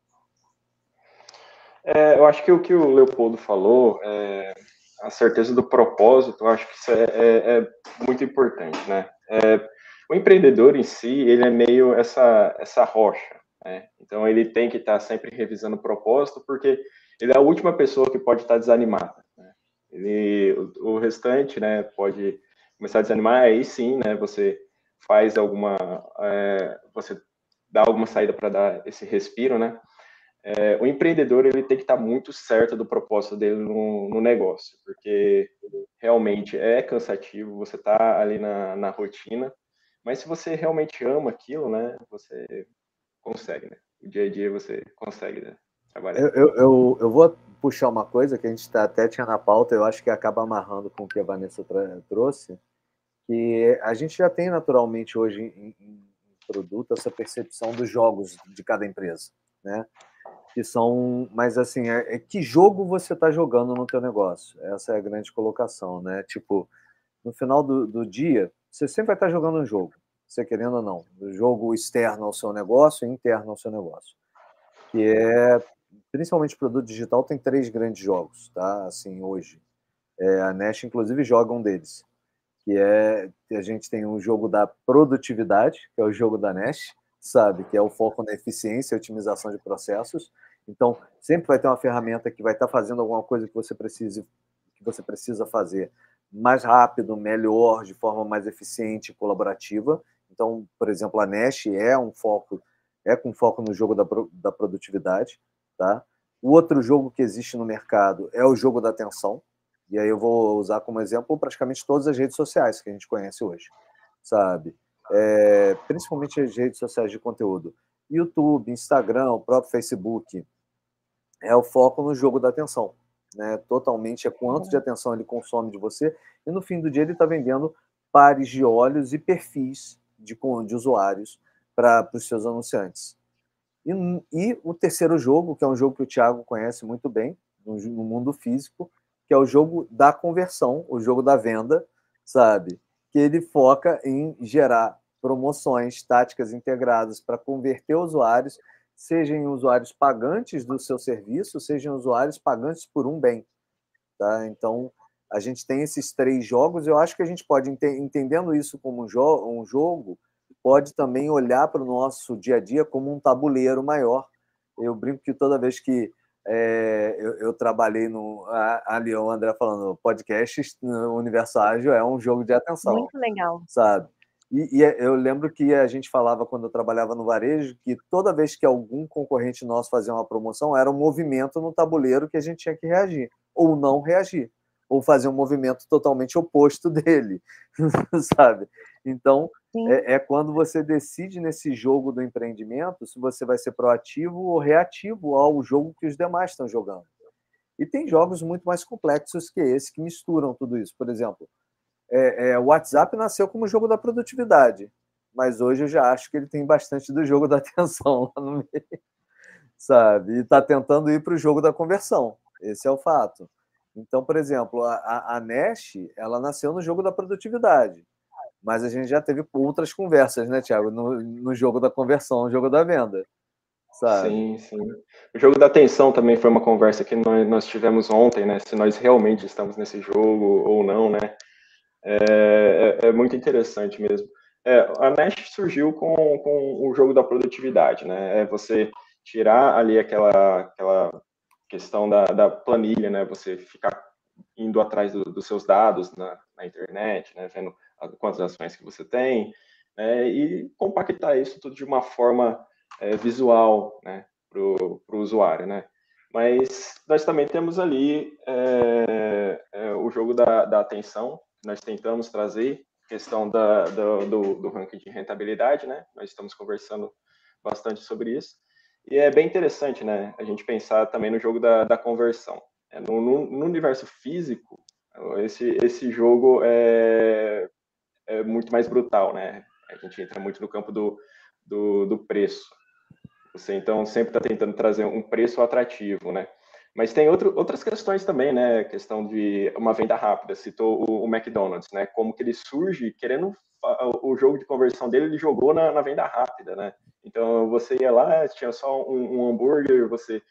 É, eu acho que o que o Leopoldo falou, é, a certeza do propósito, eu acho que isso é, é, é muito importante, né? É, o empreendedor em si, ele é meio essa, essa rocha, né? Então, ele tem que estar tá sempre revisando o propósito, porque ele é a última pessoa que pode estar desanimada. Né? Ele, o, o, restante, né, pode começar a desanimar, aí sim, né, você faz alguma, é, você dá alguma saída para dar esse respiro, né? É, o empreendedor ele tem que estar muito certo do propósito dele no, no negócio, porque realmente é cansativo, você está ali na, na rotina, mas se você realmente ama aquilo, né, você consegue, né? O dia a dia você consegue né, trabalhar. Eu, eu, eu, eu, vou puxar uma coisa que a gente tá, até tinha na pauta, eu acho que acaba amarrando com o que a Vanessa trouxe, que a gente já tem naturalmente hoje em, em produto essa percepção dos jogos de cada empresa, né? Que são, mas assim, é, é que jogo você está jogando no teu negócio? Essa é a grande colocação, né? Tipo, no final do, do dia, você sempre vai estar tá jogando um jogo, você querendo ou não, o jogo externo ao seu negócio e interno ao seu negócio, que é principalmente produto digital tem três grandes jogos, tá? Assim hoje, é, a Nest inclusive joga um deles, que é a gente tem um jogo da produtividade, que é o jogo da Nest, sabe, que é o foco na eficiência e otimização de processos. Então, sempre vai ter uma ferramenta que vai estar fazendo alguma coisa que você precise que você precisa fazer mais rápido, melhor, de forma mais eficiente colaborativa. Então, por exemplo, a Nest é um foco é com foco no jogo da, da produtividade, tá? O outro jogo que existe no mercado é o jogo da atenção, e aí eu vou usar como exemplo praticamente todas as redes sociais que a gente conhece hoje, sabe? É, principalmente as redes sociais de conteúdo. YouTube, Instagram, o próprio Facebook. É o foco no jogo da atenção. Né? Totalmente é quanto de atenção ele consome de você. E no fim do dia ele está vendendo pares de olhos e perfis de, de usuários para os seus anunciantes. E, e, o terceiro jogo, que é um jogo que o Thiago conhece muito bem, no, no mundo físico, que é o jogo da conversão, o jogo da venda, sabe? Que ele foca em gerar promoções, táticas integradas para converter usuários, sejam usuários pagantes do seu serviço, sejam usuários pagantes por um bem. Tá? Então, a gente tem esses três jogos, eu acho que a gente pode, entendendo isso como um, jo um jogo, pode também olhar para o nosso dia a dia como um tabuleiro maior. Eu brinco que toda vez que é, eu, eu, trabalhei no. Ali, o André falando, podcast no Universo Ágil é um jogo de atenção. Muito legal. Sabe? E, e, é, eu lembro que a gente falava quando eu trabalhava no varejo que toda vez que algum concorrente nosso fazia uma promoção, era um movimento no tabuleiro que a gente tinha que reagir, ou não reagir, ou fazer um movimento totalmente oposto dele, sabe? Então, é, é, quando você decide nesse jogo do empreendimento se você vai ser proativo ou reativo ao jogo que os demais estão jogando. E tem jogos muito mais complexos que esse que misturam tudo isso. Por exemplo, é, é, o WhatsApp nasceu como jogo da produtividade, mas hoje eu já acho que ele tem bastante do jogo da atenção lá no meio, sabe? E está tentando ir para o jogo da conversão. Esse é o fato. Então, por exemplo, a, a, Nash, ela nasceu no jogo da produtividade mas a gente já teve outras conversas, né, Tiago, no, no jogo da conversão, no jogo da venda. Sabe? Sim, sim. O jogo da atenção também foi uma conversa que nós, nós tivemos ontem, né? Se nós realmente estamos nesse jogo ou não, né? É, é, é muito interessante mesmo. É, a Nash surgiu com, com o jogo da produtividade, né? É você tirar ali aquela, aquela questão da, da planilha, né? Você ficar indo atrás do, dos seus dados na, na internet, né? Vendo quantas ações que você tem, né, e compactar isso tudo de uma forma é, visual né, para o usuário. Né. Mas nós também temos ali é, é, o jogo da, da atenção, nós tentamos trazer questão da, do, do, do, ranking de rentabilidade, né? Nós estamos conversando bastante sobre isso. E é bem interessante, né? A gente pensar também no jogo da, da conversão. É, no, no, no, universo físico, esse, esse jogo é, é muito mais brutal, né? A gente entra muito no campo do, do, do preço. Você, então, sempre está tentando trazer um preço atrativo, né? Mas tem outro, outras questões também, né? Questão de uma venda rápida. Citou o, o, McDonald's, né? Como que ele surge querendo o jogo de conversão dele, ele jogou na, na venda rápida, né? Então você ia lá, tinha só um, um hambúrguer, você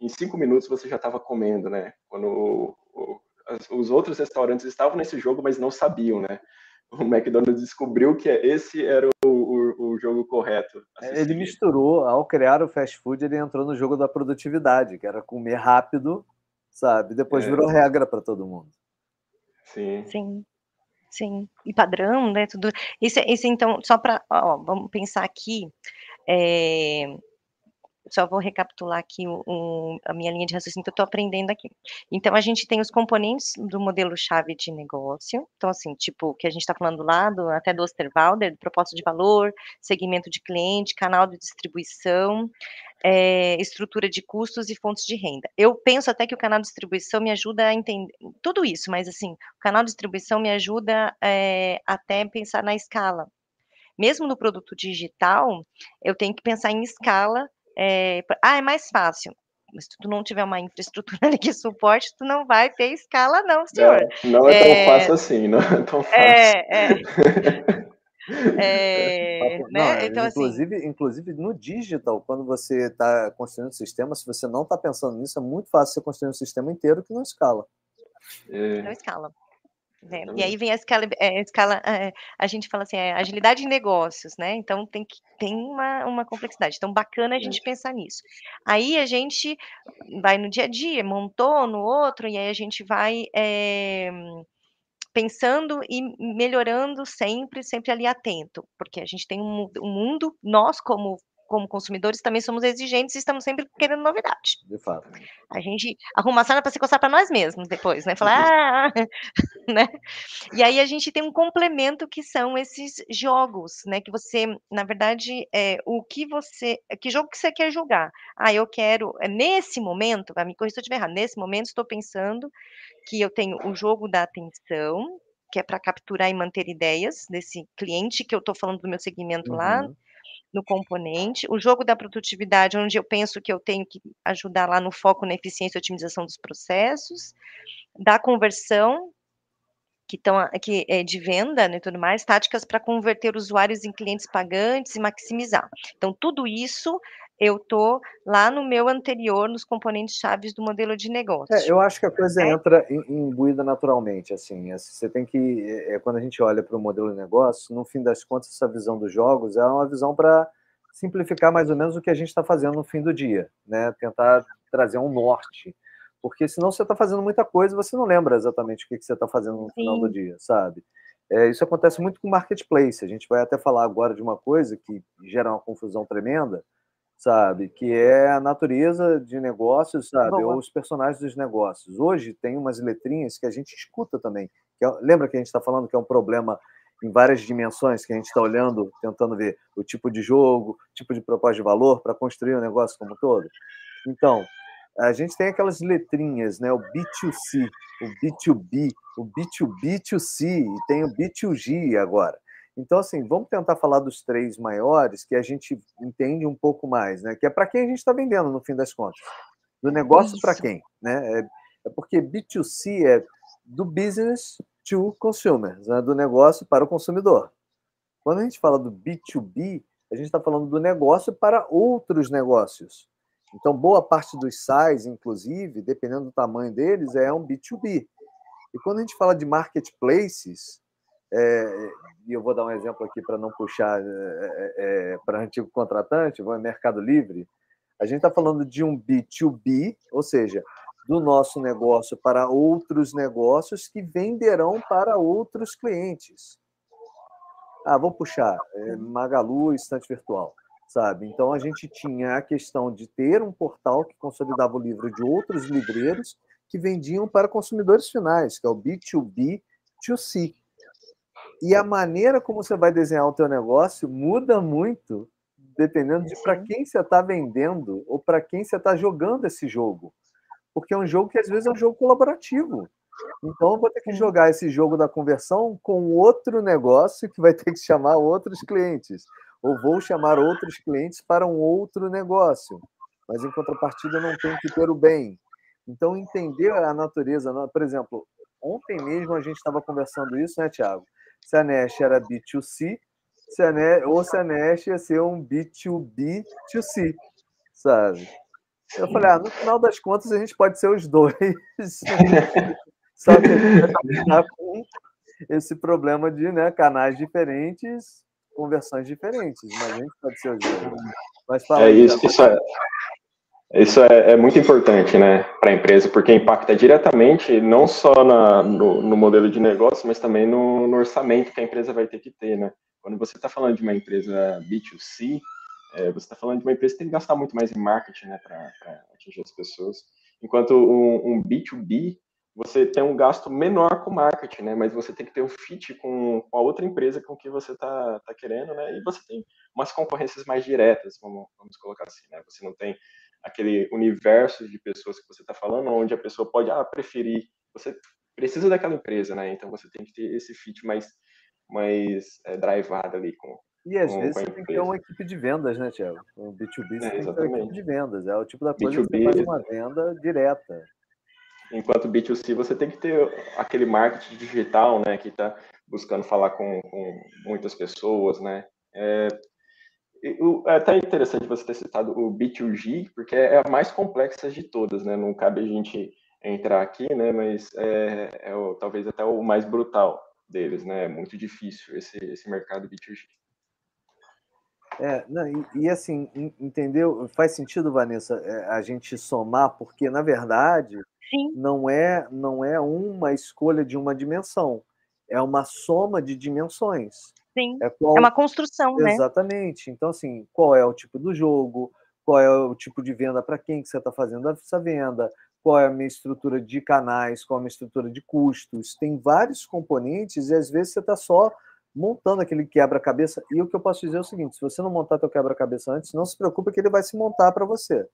em cinco minutos você já estava comendo, né? Quando o, o, os outros restaurantes estavam nesse jogo, mas não sabiam, né? O McDonald's descobriu que esse era o, o, o jogo correto. Ele misturou, ao criar o fast food, ele entrou no jogo da produtividade, que era comer rápido, sabe? Depois é. virou regra para todo mundo. Sim. Sim. Sim, e padrão, né? Tudo. Isso, isso então, só para. Vamos pensar aqui. É, só vou recapitular aqui o, o, a minha linha de raciocínio que eu estou aprendendo aqui. Então, a gente tem os componentes do modelo-chave de negócio. Então, assim, tipo, que a gente está falando lá, do, até do Osterwalder, proposta de valor, segmento de cliente, canal de distribuição, é, estrutura de custos e fontes de renda. Eu penso até que o canal de distribuição me ajuda a entender tudo isso, mas, assim, o canal de distribuição me ajuda é, até pensar na escala. Mesmo no produto digital, eu tenho que pensar em escala é, ah, é mais fácil. Mas se tu não tiver uma infraestrutura ali que suporte, tu não vai ter escala, não, senhor. É, não é, tão é, fácil assim, não é tão fácil. É, é. é né? então, assim inclusive, assim... inclusive no digital, quando você está construindo um sistema, se você não está pensando nisso, é muito fácil você construir um sistema inteiro que não escala. Não escala. Né? E aí vem a escala, é, escala é, a gente fala assim, é, agilidade de negócios, né? Então tem, que, tem uma, uma complexidade. Então, bacana a gente pensar nisso. Aí a gente vai no dia a dia, montou no outro, e aí a gente vai é, pensando e melhorando sempre, sempre ali atento, porque a gente tem um, um mundo, nós como como consumidores, também somos exigentes e estamos sempre querendo novidade. De fato. A gente arruma a sala para se coçar para nós mesmos depois, né? Falar, ah, né? E aí a gente tem um complemento que são esses jogos, né? Que você, na verdade, é, o que você, que jogo que você quer jogar? Ah, eu quero, é, nesse momento, vai me corrigir se eu estiver errado, nesse momento estou pensando que eu tenho o jogo da atenção, que é para capturar e manter ideias desse cliente que eu estou falando do meu segmento uhum. lá, no componente, o jogo da produtividade, onde eu penso que eu tenho que ajudar lá no foco na eficiência e otimização dos processos, da conversão, que, estão que é de venda né, e tudo mais, táticas para converter usuários em clientes pagantes e maximizar. Então, tudo isso eu estou lá no meu anterior, nos componentes chaves do modelo de negócio. É, eu acho que a coisa é. entra imbuída naturalmente, assim, você tem que, é, quando a gente olha para o modelo de negócio, no fim das contas, essa visão dos jogos é uma visão para simplificar mais ou menos o que a gente está fazendo no fim do dia, né? tentar trazer um norte, porque senão você está fazendo muita coisa e você não lembra exatamente o que, que você está fazendo no Sim. final do dia, sabe? É, isso acontece muito com o marketplace, a gente vai até falar agora de uma coisa que gera uma confusão tremenda, sabe? Que é a natureza de negócios, sabe? Boa. Ou os personagens dos negócios. Hoje tem umas letrinhas que a gente escuta também. É, lembra que a gente está falando que é um problema em várias dimensões que a gente está olhando, tentando ver o tipo de jogo, tipo de proposta de valor para construir o negócio como um todo? Então, a gente tem aquelas letrinhas, né? O B2C, o B2B, o B2B2C e tem o B2G agora. Então, assim, vamos tentar falar dos três maiores que a gente entende um pouco mais, né? Que é para quem a gente está vendendo, no fim das contas. Do negócio para quem, né? É, é, porque B2C é do business to consumer, né? do negócio para o consumidor. Quando a gente fala do B2B, a gente está falando do negócio para outros negócios. Então, boa parte dos SAIs, inclusive, dependendo do tamanho deles, é um B2B. E quando a gente fala de marketplaces, é, e eu vou dar um exemplo aqui para não puxar é, é, para antigo contratante, vou em Mercado Livre. A gente está falando de um B2B, ou seja, do nosso negócio para outros negócios que venderão para outros clientes. Ah, vou puxar é, Magalu, estante virtual, sabe? Então a gente tinha a questão de ter um portal que consolidava o livro de outros livreiros que vendiam para consumidores finais, que é o B2B2C. E a maneira como você vai desenhar o teu negócio muda muito dependendo de para quem você está vendendo ou para quem você está jogando esse jogo. Porque é um jogo que às vezes é um jogo colaborativo. Então eu vou ter que jogar esse jogo da conversão com outro negócio que vai ter que chamar outros clientes. Ou vou chamar outros clientes para um outro negócio. Mas em contrapartida eu não tenho que ter o bem. Então entender a natureza, por exemplo, ontem mesmo a gente estava conversando isso, né, Tiago? Se a Nash era B2C, se a Nash, ou se a Nash ia ser um B2B2C, sabe? Eu falei, ah, no final das contas a gente pode ser os dois. Só que a gente vai com esse problema de né, canais diferentes, conversões diferentes. Mas a gente pode ser os dois. Mas fala é isso, isso é, isso é, é, muito importante, né, para a empresa, porque impacta diretamente não só na, no, no, modelo de negócio, mas também no, no, orçamento que a empresa vai ter que ter, né. Quando você está falando de uma empresa B2C, é, você está falando de uma empresa que tem que gastar muito mais em marketing, né, para atingir as pessoas. Enquanto um, um, B2B, você tem um gasto menor com marketing, né, mas você tem que ter um fit com, a outra empresa com que você está tá querendo, né, e você tem umas concorrências mais diretas, vamos, vamos colocar assim, né, você não tem aquele universo de pessoas que você está falando, onde a pessoa pode ah, preferir, você precisa daquela empresa, né? Então você tem que ter esse fit mais, mais é, drivado ali com. E às com, vezes com você tem que ter uma equipe de vendas, né, Tiago? O B2B você é, tem que ter uma equipe de vendas. É o tipo da coisa B2B, que você faz uma venda direta. Enquanto B2C você tem que ter aquele marketing digital, né, que está buscando falar com, com muitas pessoas, né? É, é até interessante você ter citado o B2G, porque é a mais complexa de todas, né? Não cabe a gente entrar aqui, né? Mas é, é o, talvez até o mais brutal deles, né? É muito difícil esse, esse mercado B2G. É, não, e, e, assim, entendeu? Faz sentido, Vanessa, é, a gente somar, porque na verdade Sim. não é não é uma escolha de uma dimensão, é uma soma de dimensões. Sim. É, qual... é uma construção, Exatamente. né? Exatamente. Então, assim, qual é o tipo do jogo, qual é o tipo de venda para quem que você está fazendo essa venda, qual é a minha estrutura de canais, qual é a minha estrutura de custos. Tem vários componentes e às vezes você está só montando aquele quebra-cabeça. E o que eu posso dizer é o seguinte: se você não montar teu quebra-cabeça antes, não se preocupe que ele vai se montar para você.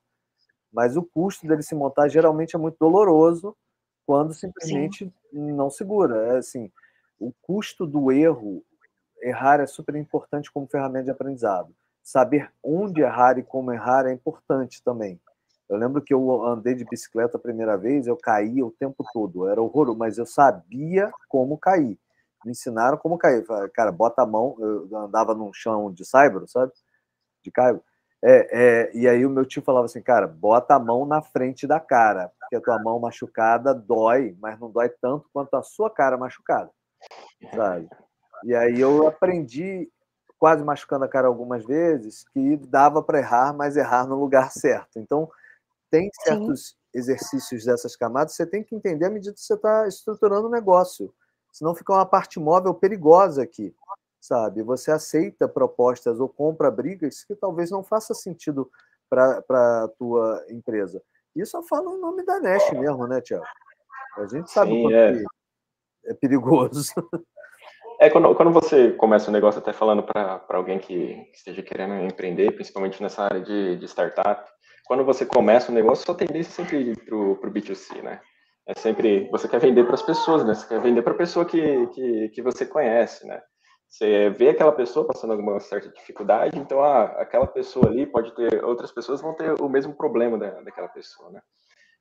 Mas o custo dele se montar geralmente é muito doloroso quando simplesmente Sim. não segura. É assim, o custo do erro errar é super importante como ferramenta de aprendizado. Saber onde errar e como errar é importante também. Eu lembro que eu andei de bicicleta a primeira vez, eu caía o tempo todo, era horroroso, mas eu sabia como cair. Me ensinaram como cair. Cara, bota a mão, eu andava num chão de saibro, sabe? De caibo. É, é, e aí o meu tio falava assim, cara, bota a mão na frente da cara, porque a tua mão machucada dói, mas não dói tanto quanto a sua cara machucada, sabe? E aí eu aprendi, quase machucando a cara algumas vezes, que dava para errar, mas errar no lugar certo. Então, tem certos Sim. exercícios dessas camadas, você tem que entender à medida que você está estruturando o negócio. Senão fica uma parte móvel perigosa aqui, sabe? Você aceita propostas ou compra brigas que talvez não faça sentido para a tua empresa. Isso eu falo em nome da Nest mesmo, né, Tiago? A gente sabe Sim, o quanto é. é perigoso. É, quando, quando você começa um negócio, até falando para alguém que esteja querendo empreender, principalmente nessa área de, de startup, quando você começa um negócio, sua tendência é sempre ir para o B2C, né? É sempre, você quer vender para as pessoas, né? Você quer vender para a pessoa que, que, que você conhece, né? Você vê aquela pessoa passando alguma certa dificuldade, então ah, aquela pessoa ali pode ter, outras pessoas vão ter o mesmo problema da, daquela pessoa, né?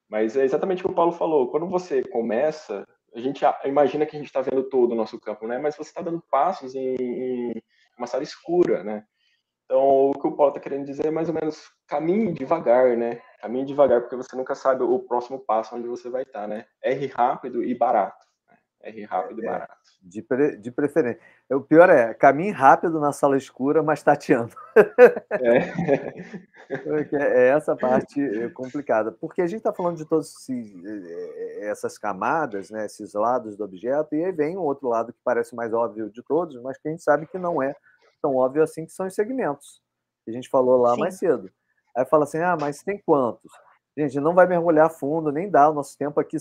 Mas é exatamente o que o Paulo falou. Quando você começa, a gente imagina que a gente está vendo todo o nosso campo, né? Mas você está dando passos em, em, uma sala escura, né? Então, o que o Paulo está querendo dizer é mais ou menos caminhe devagar, né? Caminhe devagar, porque você nunca sabe o próximo passo onde você vai estar, tá, né? R rápido e barato. R rápido e é, barato. De, pre, de preferência. O pior é, caminhe rápido na sala escura, mas tateando. É. é essa parte é complicada. Porque a gente está falando de todas essas camadas, né, esses lados do objeto, e aí vem um outro lado que parece mais óbvio de todos, mas que a gente sabe que não é tão óbvio assim, que são os segmentos. Que a gente falou lá Sim. mais cedo. Aí fala assim, ah, mas tem quantos? Gente, não vai mergulhar fundo, nem dá, o nosso tempo aqui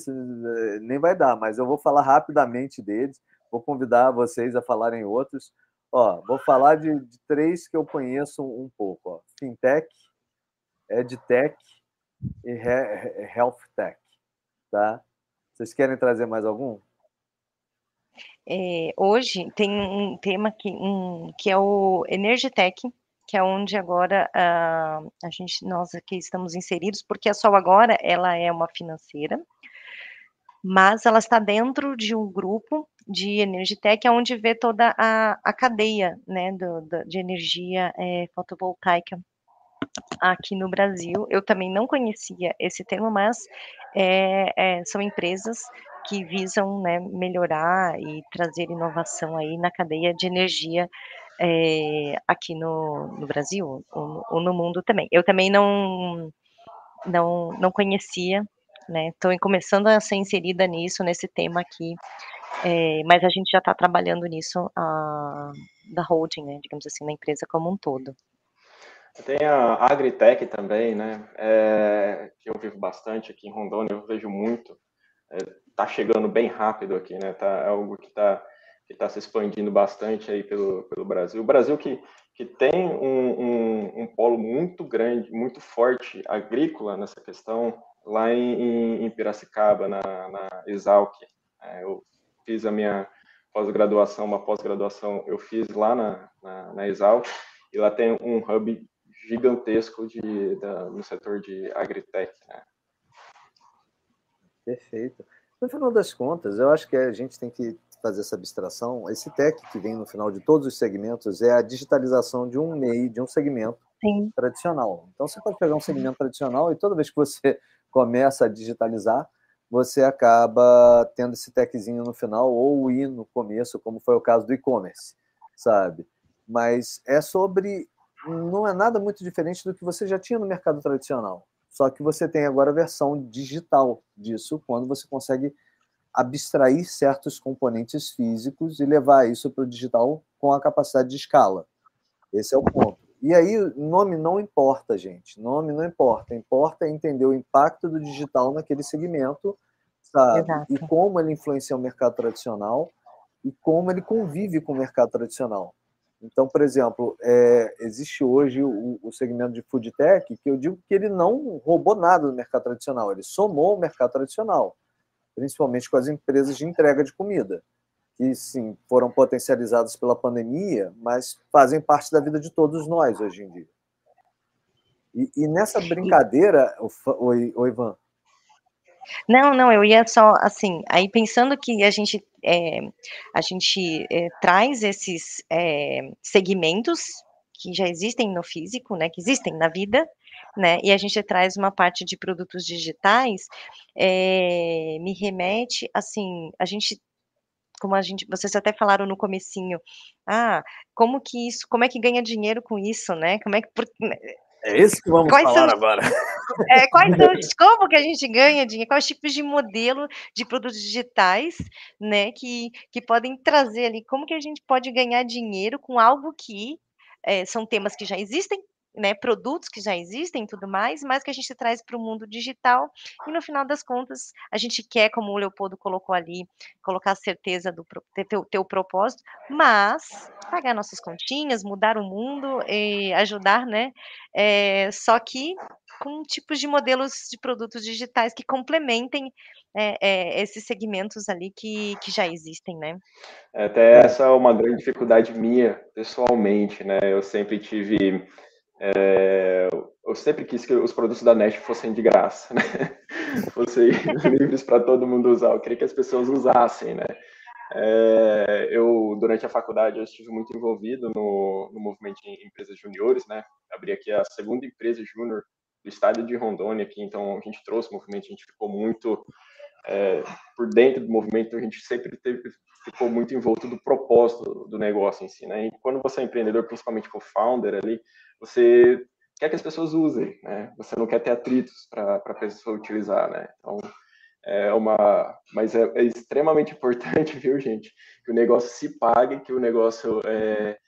nem vai dar, mas eu vou falar rapidamente deles, vou convidar vocês a falarem outros. Ó, vou falar de, de três que eu conheço um, pouco. Ó. Fintech, EdTech e Health Tech. Tá? Vocês querem trazer mais algum? É, hoje tem um tema que, um, que é o Energitech, que é onde agora uh, a gente, nós aqui estamos inseridos, porque a Sol agora ela é uma financeira, mas ela está dentro de um grupo de Energitech, onde vê toda a, a cadeia né, do, do, de energia é, fotovoltaica aqui no Brasil. Eu também não conhecia esse termo, mas é, é, são empresas que visam né, melhorar e trazer inovação aí na cadeia de energia é, aqui no, no Brasil ou, ou, no mundo também. Eu também não não, não conhecia, né? Estou começando a ser inserida nisso, nesse tema aqui, é, mas a gente já está trabalhando nisso a, da holding, né, digamos assim, na empresa como um todo. Tem a Agritech também, né? É, que eu vivo bastante aqui em Rondônia, eu vejo muito. Está chegando bem rápido aqui, né? Tá, é algo que está que está se expandindo bastante aí pelo, pelo Brasil. O Brasil que, que tem um, um, um polo muito grande, muito forte agrícola nessa questão, lá em, em Piracicaba, na, na Exalc. É, eu fiz a minha pós-graduação, uma pós-graduação eu fiz lá na, na, na Exalc, e lá tem um hub gigantesco de, da, no setor de agritech. Né? Perfeito. No final das contas, eu acho que a gente tem que fazer essa abstração. Esse tech que vem no final de todos os segmentos é a digitalização de um meio, de um segmento Sim. tradicional. Então, você pode pegar um segmento tradicional e toda vez que você começa a digitalizar, você acaba tendo esse techzinho no final ou ir no começo, como foi o caso do e-commerce, sabe? Mas é sobre não é nada muito diferente do que você já tinha no mercado tradicional. Só que você tem agora a versão digital disso, quando você consegue abstrair certos componentes físicos e levar isso para o digital com a capacidade de escala. Esse é o ponto. E aí, nome não importa, gente. Nome não importa. Importa entender o impacto do digital naquele segmento, sabe? Exato. E como ele influencia o mercado tradicional e como ele convive com o mercado tradicional. Então, por exemplo, é, existe hoje o, o, segmento de food tech que eu digo que ele não roubou nada do mercado tradicional, ele somou o mercado tradicional, principalmente com as empresas de entrega de comida, que sim foram potencializadas pela pandemia, mas fazem parte da vida de todos nós hoje em dia. E, e nessa brincadeira, oi, oi Ivan. Não, não, eu ia só assim, aí pensando que a gente é, a gente é, traz esses é, segmentos que já existem no físico, né, que existem na vida, né, e a gente traz uma parte de produtos digitais, me remete, assim, a gente como a gente, vocês até falaram no comecinho, ah, como que isso, como é que ganha dinheiro com isso, né? Como é que por, né, é isso que vamos quais falar são, agora. É, quais são, como que a gente ganha dinheiro? Quais tipos de modelo de produtos digitais, né, que, que podem trazer ali? Como que a gente pode ganhar dinheiro com algo que é, são temas que já existem, né, produtos que já existem e tudo mais, mas que a gente traz para o mundo digital e no final das contas a gente quer, como o Leopoldo colocou ali, colocar a certeza do teu, propósito, mas pagar nossas continhas, mudar o mundo e ajudar, né? É, só que com tipos de modelos de produtos digitais que complementem é, é, esses segmentos ali que, que já existem, né? Até essa é uma grande dificuldade minha, pessoalmente, né? Eu sempre tive é, eu sempre quis que os produtos da Nest fossem de graça, né? fossem livres para todo mundo usar. Eu queria que as pessoas usassem, né? É, eu, durante a faculdade, eu estive muito envolvido no, no movimento de empresas juniores, né? Abri aqui a segunda empresa júnior do estado de Rondônia aqui, então a gente trouxe o movimento, a gente ficou muito é, por dentro do movimento, a gente sempre teve, ficou muito envolto do propósito do negócio em si, né? E quando você é empreendedor, principalmente com founder ali, você quer que as pessoas usem, né? Você não quer ter atritos para a pessoa utilizar, né? Então, é uma... Mas é, é, extremamente importante, viu, gente? Que o negócio se pague, que o negócio é,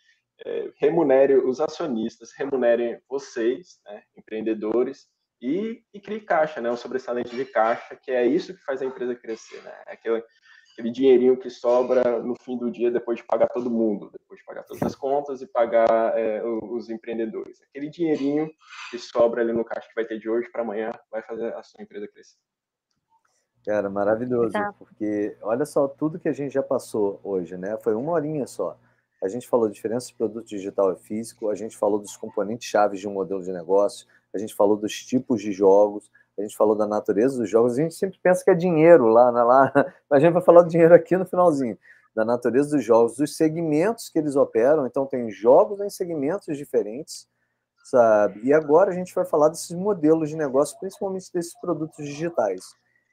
é, remunere os acionistas, remunere vocês, né, empreendedores, e, e crie caixa, né? Um sobressalente de caixa, que é isso que faz a empresa crescer, né? É aquele, dinheirinho que sobra no fim do dia depois de pagar todo mundo, depois de pagar todas as contas e pagar é, os empreendedores. Aquele dinheirinho que sobra ali no caixa que vai ter de hoje para amanhã vai fazer a sua empresa crescer. Cara, maravilhoso, tá. porque olha só tudo que a gente já passou hoje, né? Foi uma horinha só. A gente falou de diferença de produto digital e físico, a gente falou dos componentes chaves de um modelo de negócio, a gente falou dos tipos de jogos, a gente falou da natureza dos jogos, a gente sempre pensa que é dinheiro lá, né, lá, mas a gente vai falar do dinheiro aqui no finalzinho, da natureza dos jogos, dos segmentos que eles operam, então tem jogos em segmentos diferentes, sabe? E agora a gente vai falar desses modelos de negócio, principalmente desses produtos digitais.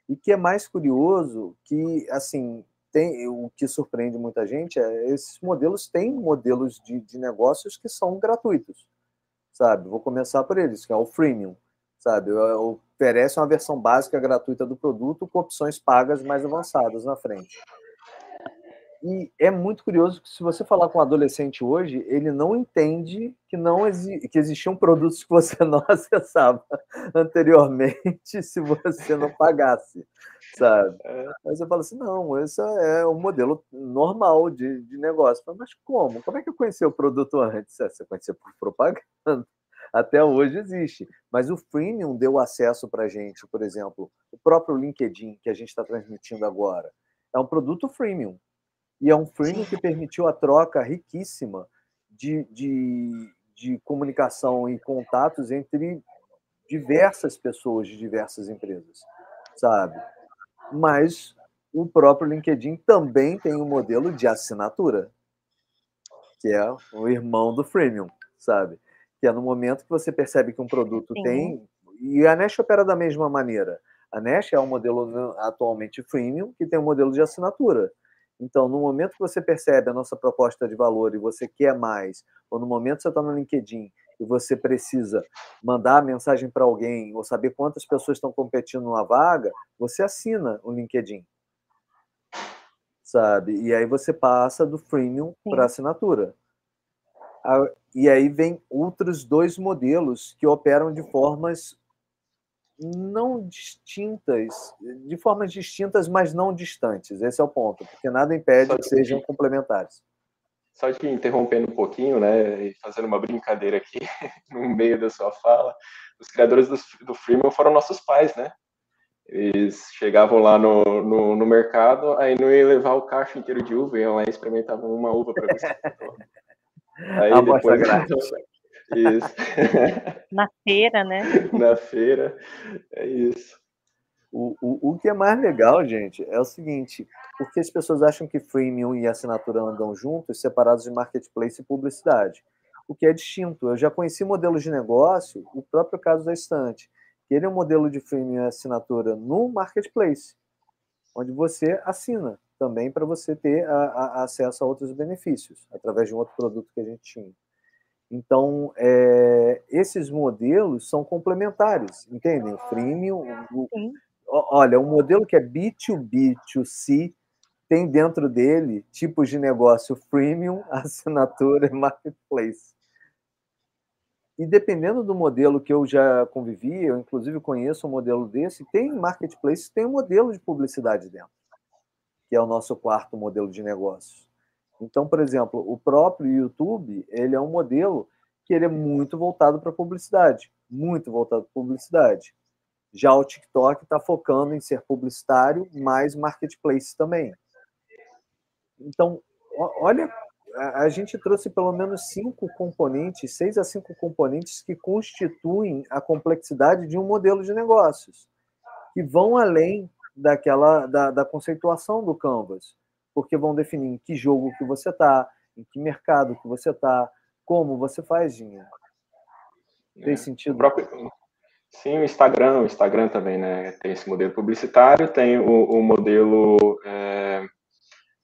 E que é mais curioso que, assim, tem, o que surpreende muita gente é esses modelos têm modelos de, de negócios que são gratuitos, sabe? Vou começar por eles, que é o freemium, sabe? Oferece uma versão básica gratuita do produto com opções pagas mais avançadas na frente. E é muito curioso que se você falar com um adolescente hoje, ele não entende que não exi que existiam produtos que você não acessava anteriormente se você não pagasse, sabe? É. Aí você fala assim, não, esse é o modelo normal de, de negócio. Mas como? Como é que eu conheci o produto antes? É, você conhecia por propaganda. Até hoje existe. Mas o freemium deu acesso para a gente, por exemplo, o próprio LinkedIn que a gente está transmitindo agora. É um produto freemium e é um freemium que permitiu a troca riquíssima de, de, de comunicação e contatos entre diversas pessoas de diversas empresas, sabe? Mas o próprio LinkedIn também tem um modelo de assinatura, que é o irmão do freemium, sabe? Que é no momento que você percebe que um produto Sim. tem. E a Nest opera da mesma maneira. A Nest é um modelo atualmente freemium que tem um modelo de assinatura. Então, no momento que você percebe a nossa proposta de valor e você quer mais, ou no momento que você está no LinkedIn e você precisa mandar a mensagem para alguém ou saber quantas pessoas estão competindo numa vaga, você assina o LinkedIn. Sabe? E aí você passa do freemium para assinatura. E aí vem outros dois modelos que operam de formas não distintas, de formas distintas, mas não distantes. Esse é o ponto, porque nada impede que sejam complementares. Só te interrompendo um pouquinho, né, e fazendo uma brincadeira aqui no meio da sua fala, os criadores do, do Freemium foram nossos pais, né? Eles chegavam lá no, no, no, mercado, aí não ia levar o cacho inteiro de uva, iam lá e experimentavam uma uva para ver se Aí a depois, isso. Na feira, né? Na feira, é isso. O, o, o que é mais legal, gente, é o seguinte: porque as pessoas acham que freemium e assinatura andam juntos, separados de marketplace e publicidade. O que é distinto. Eu já conheci modelos de negócio, o próprio caso da Estante, que ele é um modelo de freemium e assinatura no marketplace, onde você assina também para você ter a, a, acesso a outros benefícios, através de um outro produto que a gente tinha. Então, é, esses modelos são complementares, entendem? O freemium, o, olha, um modelo que é B2B2C tem dentro dele tipos de negócio freemium, assinatura e marketplace. E dependendo do modelo que eu já convivi, eu inclusive conheço um modelo desse, tem marketplace, tem um modelo de publicidade dentro, que é o nosso quarto modelo de negócio. Então, por exemplo, o próprio YouTube, ele é um modelo que ele é muito voltado para publicidade, muito voltado para publicidade. Já o TikTok está focando em ser publicitário, mais marketplace também. Então, olha, a gente trouxe pelo menos cinco componentes, seis a cinco componentes que constituem a complexidade de um modelo de negócios, que vão além daquela da, da conceituação do Canvas porque vão definir em que jogo que você está, em que mercado que você está, como você faz dinheiro. Tem é, sentido? O próprio, sim, o Instagram, o Instagram também, né? Tem esse modelo publicitário, tem o, o modelo é,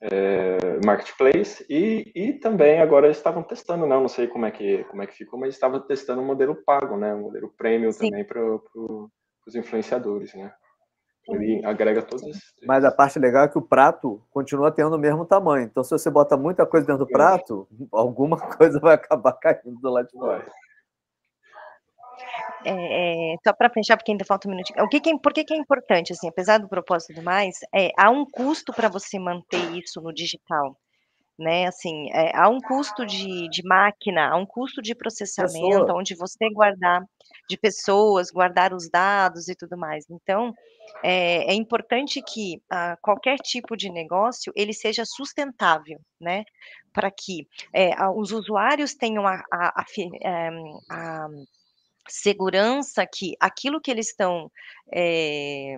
é, marketplace e, e também agora eles estavam testando, não, né? não sei como é que como é que ficou, mas estavam testando o um modelo pago, né? Um modelo premium sim. também para pro, os influenciadores, né? Ele agrega todos esses. Mas a parte legal é que o prato continua tendo o mesmo tamanho. Então, se você bota muita coisa dentro do prato, alguma coisa vai acabar caindo do lado de fora. É, é, só para fechar, porque ainda falta um minutinho. O que, que é, por que, que é importante, assim, apesar do propósito e tudo mais, é, há um custo para você manter isso no digital né? Assim, é, há um custo de, de máquina, há um custo de processamento, Pessoa. onde você guardar de pessoas, guardar os dados e tudo mais. Então, é, é importante que ah, qualquer tipo de negócio ele seja sustentável, né? Para que é, os usuários tenham a, a, a, a, segurança que aquilo que eles estão é,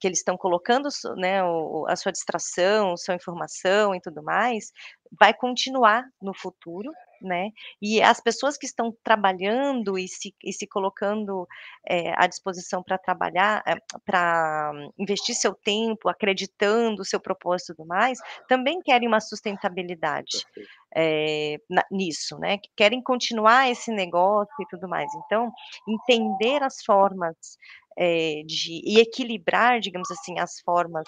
que eles estão colocando né, o, a sua distração, sua informação e tudo mais, vai continuar no futuro, né? E as pessoas que estão trabalhando e se, e se colocando é, à disposição para trabalhar, é, para investir seu tempo, acreditando o seu propósito e tudo mais, também querem uma sustentabilidade é, na, nisso, né? Que querem continuar esse negócio e tudo mais. Então, entender as formas de e equilibrar, digamos assim, as formas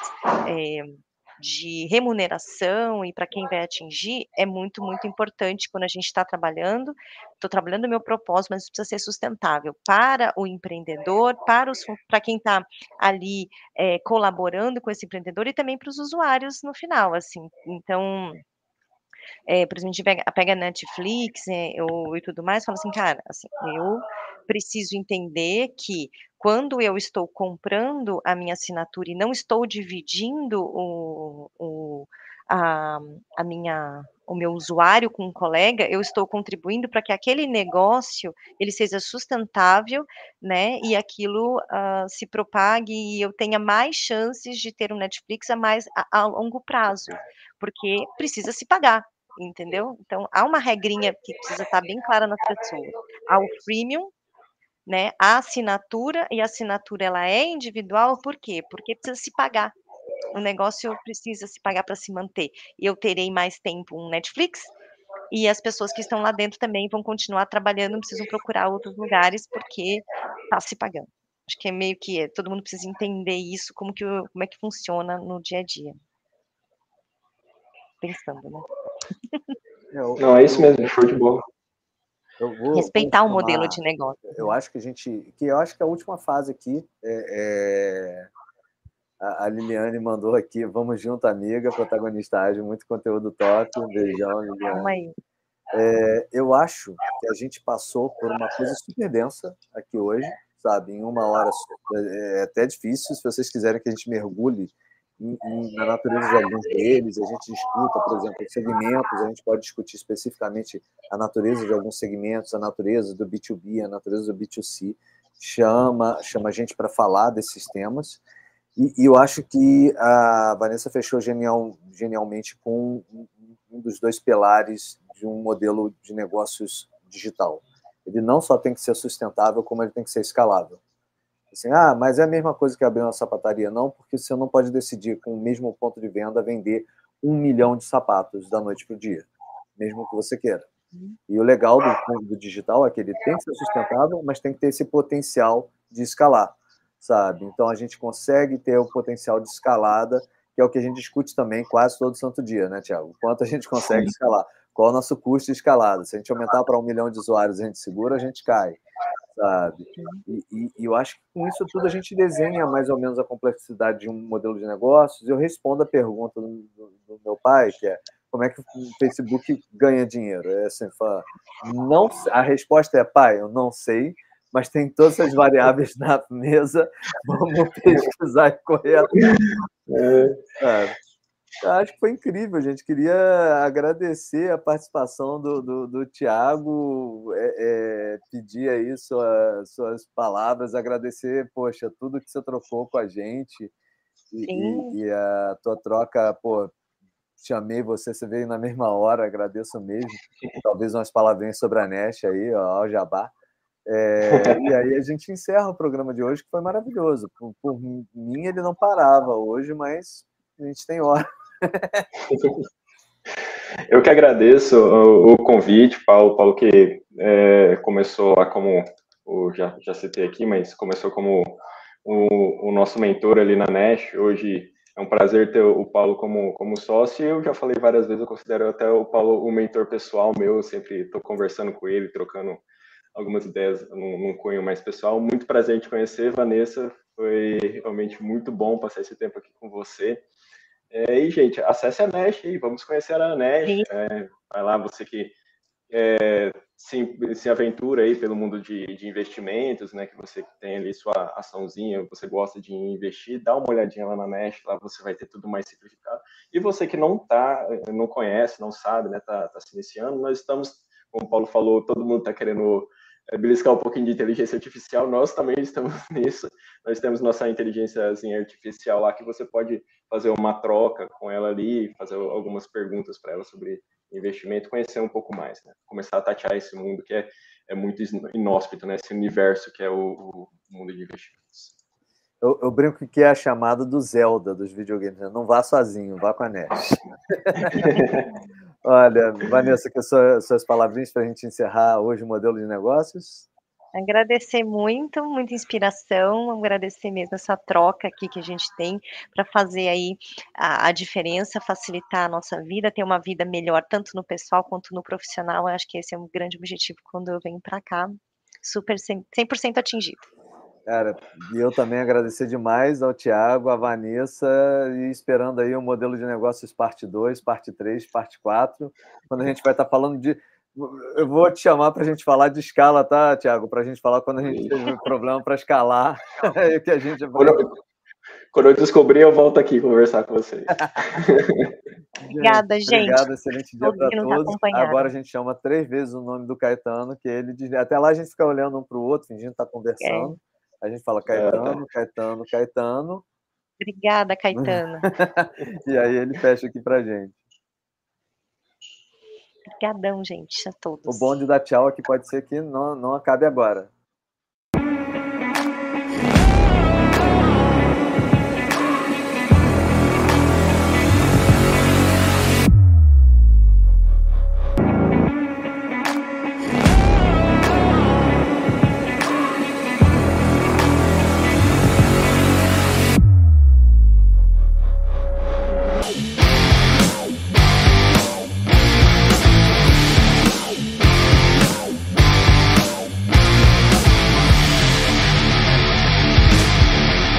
de remuneração e para quem vai atingir é muito, muito importante quando a gente está trabalhando. Estou trabalhando o meu propósito, mas precisa ser sustentável para o empreendedor, para, os, para quem está ali é, colaborando com esse empreendedor e também para os usuários no final, assim. Então, é, por exemplo, a gente pega, pega Netflix é, ou, e tudo mais, fala assim, cara, assim, eu preciso entender que quando eu estou comprando a minha assinatura e não estou dividindo o, o, a, a minha, o meu usuário com um colega, eu estou contribuindo para que aquele negócio ele seja sustentável, né, e aquilo uh, se propague e eu tenha mais chances de ter um Netflix a mais a, a longo prazo, porque precisa se pagar, entendeu? Então há uma regrinha que precisa estar bem clara nas pessoas. Há o freemium, né, a assinatura, e a assinatura ela é individual, por quê? Porque precisa se pagar. O negócio precisa se pagar para se manter. Eu terei mais tempo um Netflix, e as pessoas que estão lá dentro também vão continuar trabalhando, não precisam procurar outros lugares, porque está se pagando. Acho que é meio que é, todo mundo precisa entender isso, como que, como é que funciona no dia a dia. Pensando, né? Não, é isso mesmo, show de bola. Respeitar o modelo de negócio. Eu acho que a gente. Que eu acho que a última fase aqui é, é, a Liliane mandou aqui, vamos junto, amiga, protagonista ágil, muito conteúdo top. Um beijão, Liliane. É, eu acho que a gente passou por uma coisa super densa aqui hoje, sabe? Em uma hora é, é até difícil. Se vocês quiserem que a gente mergulhe na natureza de alguns deles, a gente discuta, por exemplo, segmentos, a gente pode discutir especificamente a natureza de alguns segmentos, a natureza do B2B, a natureza do B2C, chama, chama a gente para falar desses temas, e, e, eu acho que a Vanessa fechou genial, genialmente com um dos dois pilares de um modelo de negócios digital. Ele não só tem que ser sustentável, como ele tem que ser escalável. Assim, ah, mas é a mesma coisa que abrir uma sapataria. Não, porque você não pode decidir com o mesmo ponto de venda vender um milhão de sapatos da noite para o dia, mesmo que você queira. E o legal do, do digital é que ele tem que ser sustentável, mas tem que ter esse potencial de escalar, sabe? Então a gente consegue ter o potencial de escalada, que é o que a gente discute também quase todo santo dia, né, Tiago? Quanto a gente consegue escalar? Qual é o nosso custo de escalada? Se a gente aumentar para um milhão de usuários, a gente segura, a gente cai sabe? E, e, e, eu acho que com isso tudo a gente desenha mais ou menos a complexidade de um modelo de negócios. Eu respondo a pergunta do, do, do meu pai, que é como é que o Facebook ganha dinheiro? É assim, fala, não, a resposta é, pai, eu não sei, mas tem todas as variáveis na mesa, vamos pesquisar e correr É, Acho que foi incrível, gente. Queria agradecer a participação do, do, do Tiago, é, é, pedir aí sua, suas palavras, agradecer, poxa, tudo que você trocou com a gente e, e, e a tua troca, pô, chamei você, você veio na mesma hora, agradeço mesmo. Talvez umas palavrinhas sobre a Nest aí, ó, o Jabá. É, e aí a gente encerra o programa de hoje, que foi maravilhoso. Por, por mim, ele não parava hoje, mas a gente tem hora. Eu que agradeço o, convite, Paulo, Paulo que é, começou lá como, já, já citei aqui, mas começou como o, o, nosso mentor ali na Nash, hoje é um prazer ter o Paulo como, como sócio, eu já falei várias vezes, eu considero até o Paulo um mentor pessoal meu, eu sempre estou conversando com ele, trocando algumas ideias num, num cunho mais pessoal, muito prazer em te conhecer, Vanessa, foi realmente muito bom passar esse tempo aqui com você, é, e, gente, acesse a Nash aí, vamos conhecer a Nash. É, vai lá, você que é, se, se aventura aí pelo mundo de, de, investimentos, né? Que você tem ali sua açãozinha, você gosta de investir, dá uma olhadinha lá na Nash, lá você vai ter tudo mais simplificado. E você que não tá, não conhece, não sabe, né? Tá, tá se iniciando, nós estamos, como o Paulo falou, todo mundo está querendo beliscar um pouquinho de inteligência artificial, nós também estamos nisso. Nós temos nossa inteligência artificial lá que você pode fazer uma troca com ela ali, fazer algumas perguntas para ela sobre investimento, conhecer um pouco mais, né? começar a tatear esse mundo que é, é muito inóspito, né? esse universo que é o, o mundo de investimentos. Eu, eu, brinco que é a chamada do Zelda dos videogames. Né? Não vá sozinho, vá com a NES. Olha, Vanessa, que suas, suas palavrinhas para a gente encerrar hoje o modelo de negócios. Agradecer muito, muita inspiração, agradecer mesmo essa troca aqui que a gente tem para fazer aí a, a, diferença, facilitar a nossa vida, ter uma vida melhor, tanto no pessoal quanto no profissional. Eu acho que esse é um grande objetivo quando eu venho para cá, super 100%, 100 atingido. Cara, e eu também agradecer demais ao Tiago, à Vanessa, e esperando aí o modelo de negócios parte 2, parte 3, parte 4, quando a gente vai estar falando de. Eu vou te chamar para a gente falar de escala, tá, Tiago? Para a gente falar quando a gente teve um problema para escalar. que a gente... quando, eu, quando eu descobrir, eu volto aqui conversar com vocês. Obrigada, gente. Obrigado, excelente dia para todos. Agora a gente chama três vezes o nome do Caetano, que ele diz. Até lá a gente fica olhando um para o outro, fingindo estar tá conversando. É. A gente fala Caetano, Caetano, Caetano. Obrigada, Caetano. e aí ele fecha aqui pra gente. Obrigadão, gente, a todos. O bom de dar tchau aqui pode ser que não, não acabe agora.